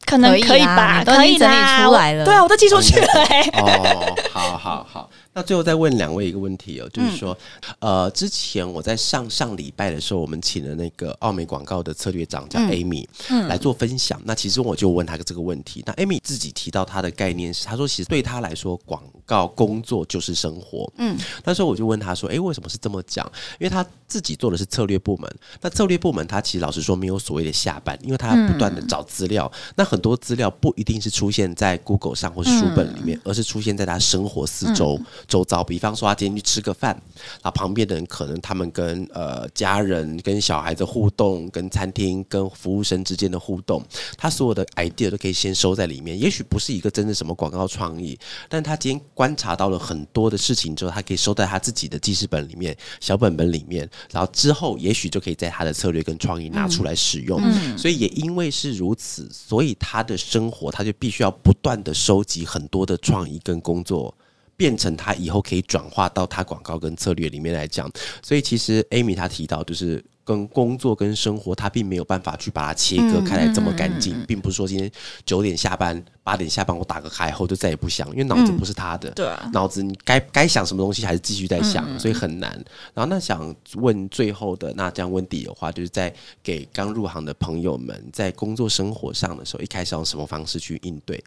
可能可以吧，可以整理出来了。对啊，我都寄出去了。哦，好好好。那最后再问两位一个问题哦，就是说，呃，之前我在上上礼拜的时候，我们请了那个奥美广告的策略长叫 Amy 来做分享。那其实我就问他这个问题。那 Amy 自己提到他的概念是，他说其实对他来说，广告工作就是生活。嗯，那时候我就问他说，哎，为什么是这么讲？因为他自己做的是策略部门。那策略部门他其实老实说没有所谓的下班，因为他不断的找资料。那很多资料不一定是出现在 Google 上或书本里面，而是出现在他生活四周。周遭，比方说他今天去吃个饭，然后旁边的人可能他们跟呃家人、跟小孩的互动、跟餐厅、跟服务生之间的互动，他所有的 idea 都可以先收在里面。也许不是一个真正什么广告创意，但他今天观察到了很多的事情之后，他可以收在他自己的记事本里面、小本本里面，然后之后也许就可以在他的策略跟创意拿出来使用。所以也因为是如此，所以他的生活他就必须要不断的收集很多的创意跟工作。变成他以后可以转化到他广告跟策略里面来讲。所以其实 Amy 她提到就是。跟工作跟生活，他并没有办法去把它切割开来这么干净，并不是说今天九点下班、八点下班，我打个开后就再也不想，因为脑子不是他的，对，啊脑子你该该想什么东西还是继续在想，所以很难。然后那想问最后的那这样问底的话，就是在给刚入行的朋友们，在工作生活上的时候，一开始用什么方式去应对？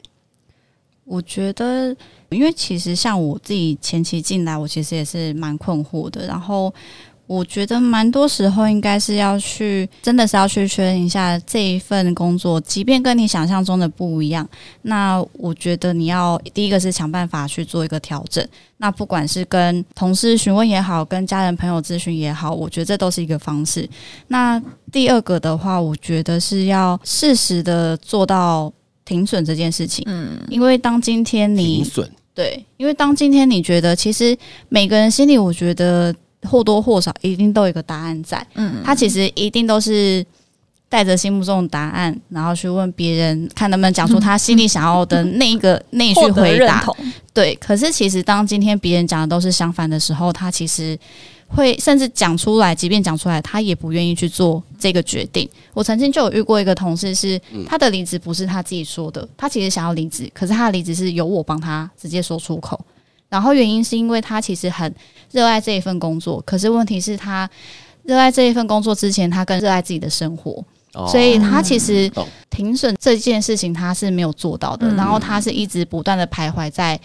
我觉得，因为其实像我自己前期进来，我其实也是蛮困惑的，然后。我觉得蛮多时候应该是要去，真的是要去确认一下这一份工作，即便跟你想象中的不一样。那我觉得你要第一个是想办法去做一个调整。那不管是跟同事询问也好，跟家人朋友咨询也好，我觉得这都是一个方式。那第二个的话，我觉得是要适时的做到停损这件事情。嗯，因为当今天你停损，对，因为当今天你觉得其实每个人心里，我觉得。或多或少一定都有一个答案在，嗯，他其实一定都是带着心目中的答案，然后去问别人，看能不能讲出他心里想要的那一个 那一句回答。对，可是其实当今天别人讲的都是相反的时候，他其实会甚至讲出来，即便讲出来，他也不愿意去做这个决定。我曾经就有遇过一个同事，是他的离职不是他自己说的，他其实想要离职，可是他的离职是由我帮他直接说出口。然后原因是因为他其实很热爱这一份工作，可是问题是他热爱这一份工作之前，他更热爱自己的生活，所以他其实停损这件事情他是没有做到的。然后他是一直不断的徘徊在。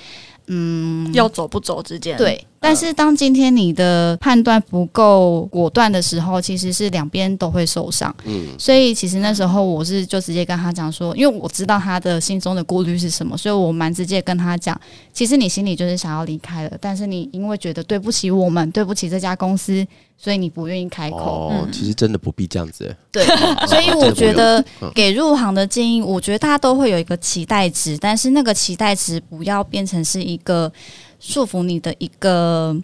嗯，要走不走之间，对。但是当今天你的判断不够果断的时候，其实是两边都会受伤。嗯，所以其实那时候我是就直接跟他讲说，因为我知道他的心中的顾虑是什么，所以我蛮直接跟他讲，其实你心里就是想要离开了，但是你因为觉得对不起我们，对不起这家公司，所以你不愿意开口。哦，其实真的不必这样子。对，所以我觉得给入行的建议，我觉得大家都会有一个期待值，但是那个期待值不要变成是一个。束缚你的一个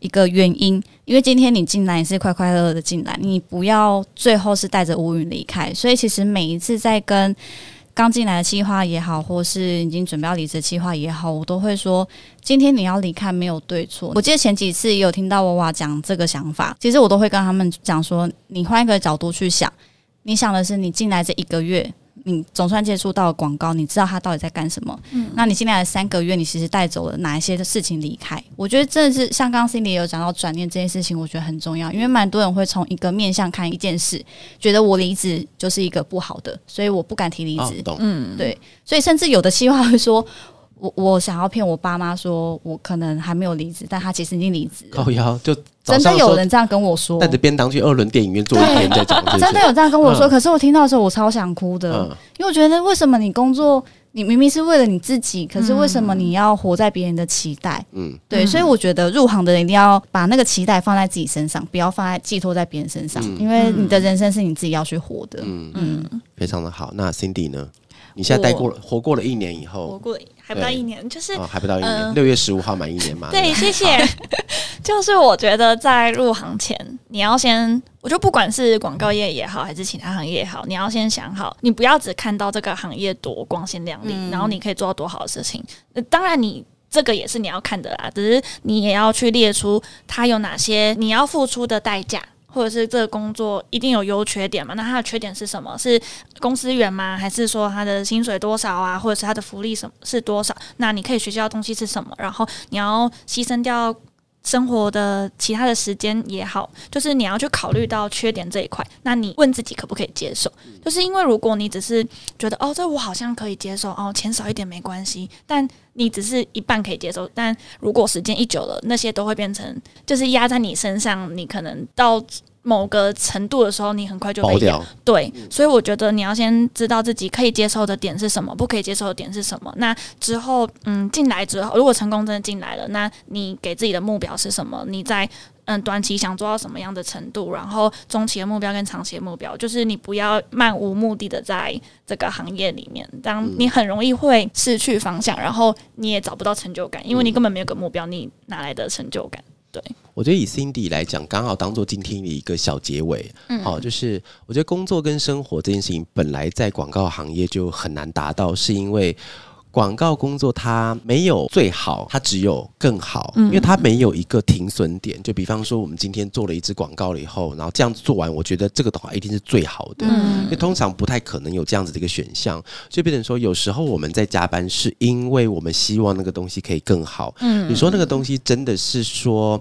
一个原因，因为今天你进来你是快快乐乐的进来，你不要最后是带着乌云离开。所以其实每一次在跟刚进来的计划也好，或是已经准备要离职的企划也好，我都会说，今天你要离开没有对错。我记得前几次也有听到娃娃讲这个想法，其实我都会跟他们讲说，你换一个角度去想，你想的是你进来这一个月。你总算接触到广告，你知道他到底在干什么？嗯，那你进来的三个月，你其实带走了哪一些的事情离开？我觉得真的是像刚刚 Cindy 也有讲到转念这件事情，我觉得很重要，因为蛮多人会从一个面向看一件事，觉得我离职就是一个不好的，所以我不敢提离职。嗯，对，所以甚至有的计划会说。我我想要骗我爸妈说，我可能还没有离职，但他其实已经离职。高腰就真的有人这样跟我说，带着便当去二轮电影院坐一天再讲。真的有这样跟我说，可是我听到的时候我超想哭的，因为我觉得为什么你工作，你明明是为了你自己，可是为什么你要活在别人的期待？嗯，对，所以我觉得入行的人一定要把那个期待放在自己身上，不要放在寄托在别人身上，因为你的人生是你自己要去活的。嗯嗯，非常的好。那 Cindy 呢？你现在待过了，活过了一年以后，活过还不到一年，就是哦还不到一年，六月十五号满一年嘛。对，谢谢。就是我觉得在入行前，你要先，我就不管是广告业也好，还是其他行业也好，你要先想好，你不要只看到这个行业多光鲜亮丽，然后你可以做到多好的事情。当然，你这个也是你要看的啦，只是你也要去列出它有哪些你要付出的代价。或者是这个工作一定有优缺点嘛？那它的缺点是什么？是公司远吗？还是说他的薪水多少啊？或者是他的福利什么是多少？那你可以学习到东西是什么？然后你要牺牲掉生活的其他的时间也好，就是你要去考虑到缺点这一块。那你问自己可不可以接受？就是因为如果你只是觉得哦，这我好像可以接受哦，钱少一点没关系，但你只是一半可以接受。但如果时间一久了，那些都会变成就是压在你身上，你可能到。某个程度的时候，你很快就被掉。对，所以我觉得你要先知道自己可以接受的点是什么，不可以接受的点是什么。那之后，嗯，进来之后，如果成功真的进来了，那你给自己的目标是什么？你在嗯短期想做到什么样的程度？然后中期的目标跟长期的目标，就是你不要漫无目的的在这个行业里面，当你很容易会失去方向，然后你也找不到成就感，因为你根本没有个目标，你哪来的成就感？对，我觉得以 Cindy 来讲，刚好当做今天的一个小结尾。嗯，好，就是我觉得工作跟生活这件事情，本来在广告行业就很难达到，是因为广告工作它没有最好，它只有更好，因为它没有一个停损点。就比方说，我们今天做了一支广告了以后，然后这样子做完，我觉得这个的话一定是最好的，因为通常不太可能有这样子的一个选项。就变成说，有时候我们在加班，是因为我们希望那个东西可以更好。嗯，你说那个东西真的是说。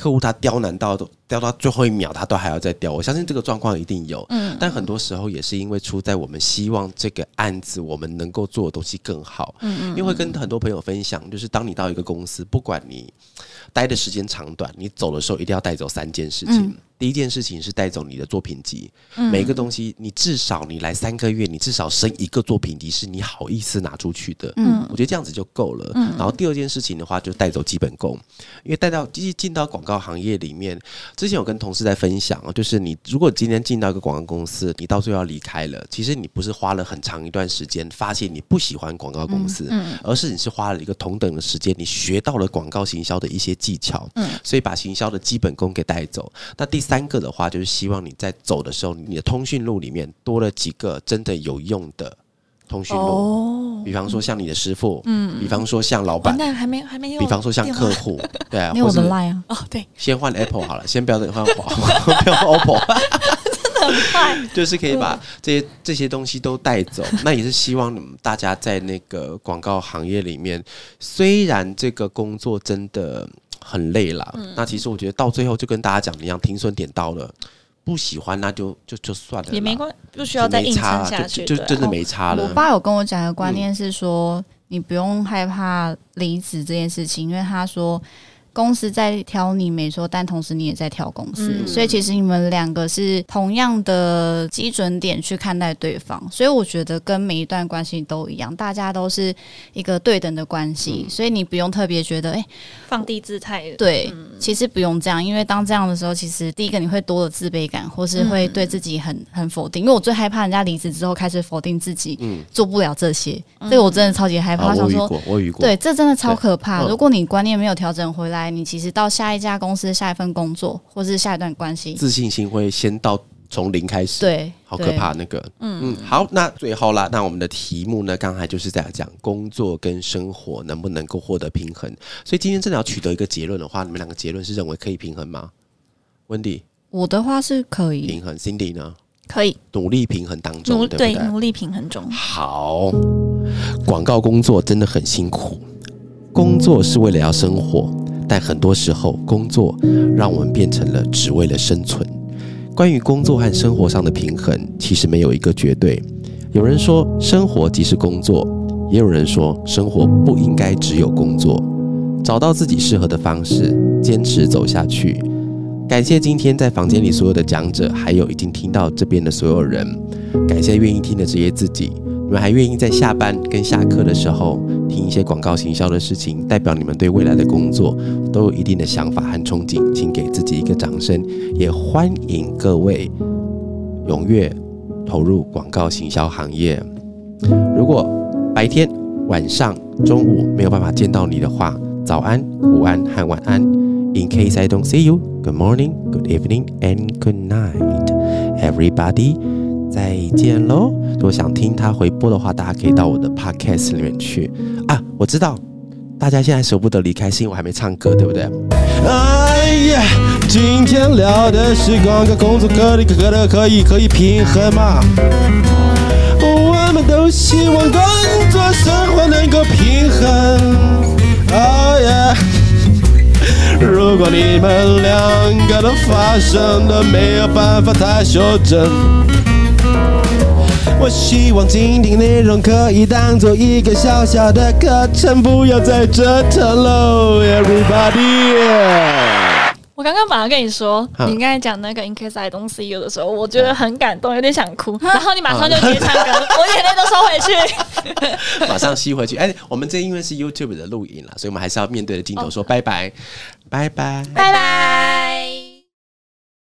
客户他刁难到都刁到最后一秒，他都还要再刁。我相信这个状况一定有，嗯，但很多时候也是因为出在我们希望这个案子我们能够做的东西更好，嗯嗯，因为跟很多朋友分享，就是当你到一个公司，不管你待的时间长短，你走的时候一定要带走三件事情。第一件事情是带走你的作品集，每个东西你至少你来三个月，你至少生一个作品集是你好意思拿出去的。嗯，我觉得这样子就够了。嗯，然后第二件事情的话，就带走基本功，因为带到进进到广告行业里面，之前有跟同事在分享哦，就是你如果今天进到一个广告公司，你到最后要离开了，其实你不是花了很长一段时间发现你不喜欢广告公司，嗯，而是你是花了一个同等的时间，你学到了广告行销的一些技巧，嗯，所以把行销的基本功给带走。那第三个的话，就是希望你在走的时候，你的通讯录里面多了几个真的有用的通讯录。哦，比方说像你的师傅，嗯，比方说像老板，那还没还没有。比方说像客户，对啊，或者 Line 啊，哦对，先换 Apple 好了，先不要等换华，不要换 OPPO，真的很快，就是可以把这些这些东西都带走。那也是希望大家在那个广告行业里面，虽然这个工作真的。很累了，那其实我觉得到最后就跟大家讲一样，停损点到了，不喜欢那就就就算了，也没关，不需要再硬撑下去，就真的没差了。我爸有跟我讲的观念是说，你不用害怕离职这件事情，因为他说。公司在挑你没错，但同时你也在挑公司，所以其实你们两个是同样的基准点去看待对方，所以我觉得跟每一段关系都一样，大家都是一个对等的关系，所以你不用特别觉得哎放低姿态。对，其实不用这样，因为当这样的时候，其实第一个你会多了自卑感，或是会对自己很很否定。因为我最害怕人家离职之后开始否定自己，嗯，做不了这些，这个我真的超级害怕。我想说，我遇过，对，这真的超可怕。如果你观念没有调整回来。你其实到下一家公司、下一份工作，或是下一段关系，自信心会先到从零开始，对，好可怕那个，嗯嗯，好，那最后啦，那我们的题目呢，刚才就是在讲工作跟生活能不能够获得平衡，所以今天真的要取得一个结论的话，你们两个结论是认为可以平衡吗？温迪，我的话是可以。平衡，Cindy 呢？可以。努力平衡当中，对，努力平衡中。好，广告工作真的很辛苦。工作是为了要生活，但很多时候工作让我们变成了只为了生存。关于工作和生活上的平衡，其实没有一个绝对。有人说生活即是工作，也有人说生活不应该只有工作。找到自己适合的方式，坚持走下去。感谢今天在房间里所有的讲者，还有已经听到这边的所有人。感谢愿意听的这些自己。你们还愿意在下班跟下课的时候听一些广告行销的事情，代表你们对未来的工作都有一定的想法和憧憬，请给自己一个掌声。也欢迎各位踊跃投入广告行销行业。如果白天、晚上、中午没有办法见到你的话，早安、午安和晚安。In case I don't see you, good morning, good evening, and good night, everybody. 再见喽！如果想听他回播的话，大家可以到我的 podcast 里面去啊。我知道大家现在舍不得离开，是因为我还没唱歌，对不对？哎呀，今天聊的是广告工作，可以可的可以可以平衡吗？我们都希望工作生活能够平衡。哦耶！如果你们两个都发生了没有办法太修正。我希望今天内容可以当做一个小小的课程，不要再折腾喽，Everybody。我刚刚本来跟你说，你刚才讲那个 In case I don't see you 的时候，我觉得很感动，有点想哭，然后你马上就接唱歌，我眼泪都收回去，马上吸回去。哎，我们这因为是 YouTube 的录影了，所以我们还是要面对着镜头说拜拜，拜拜，拜拜。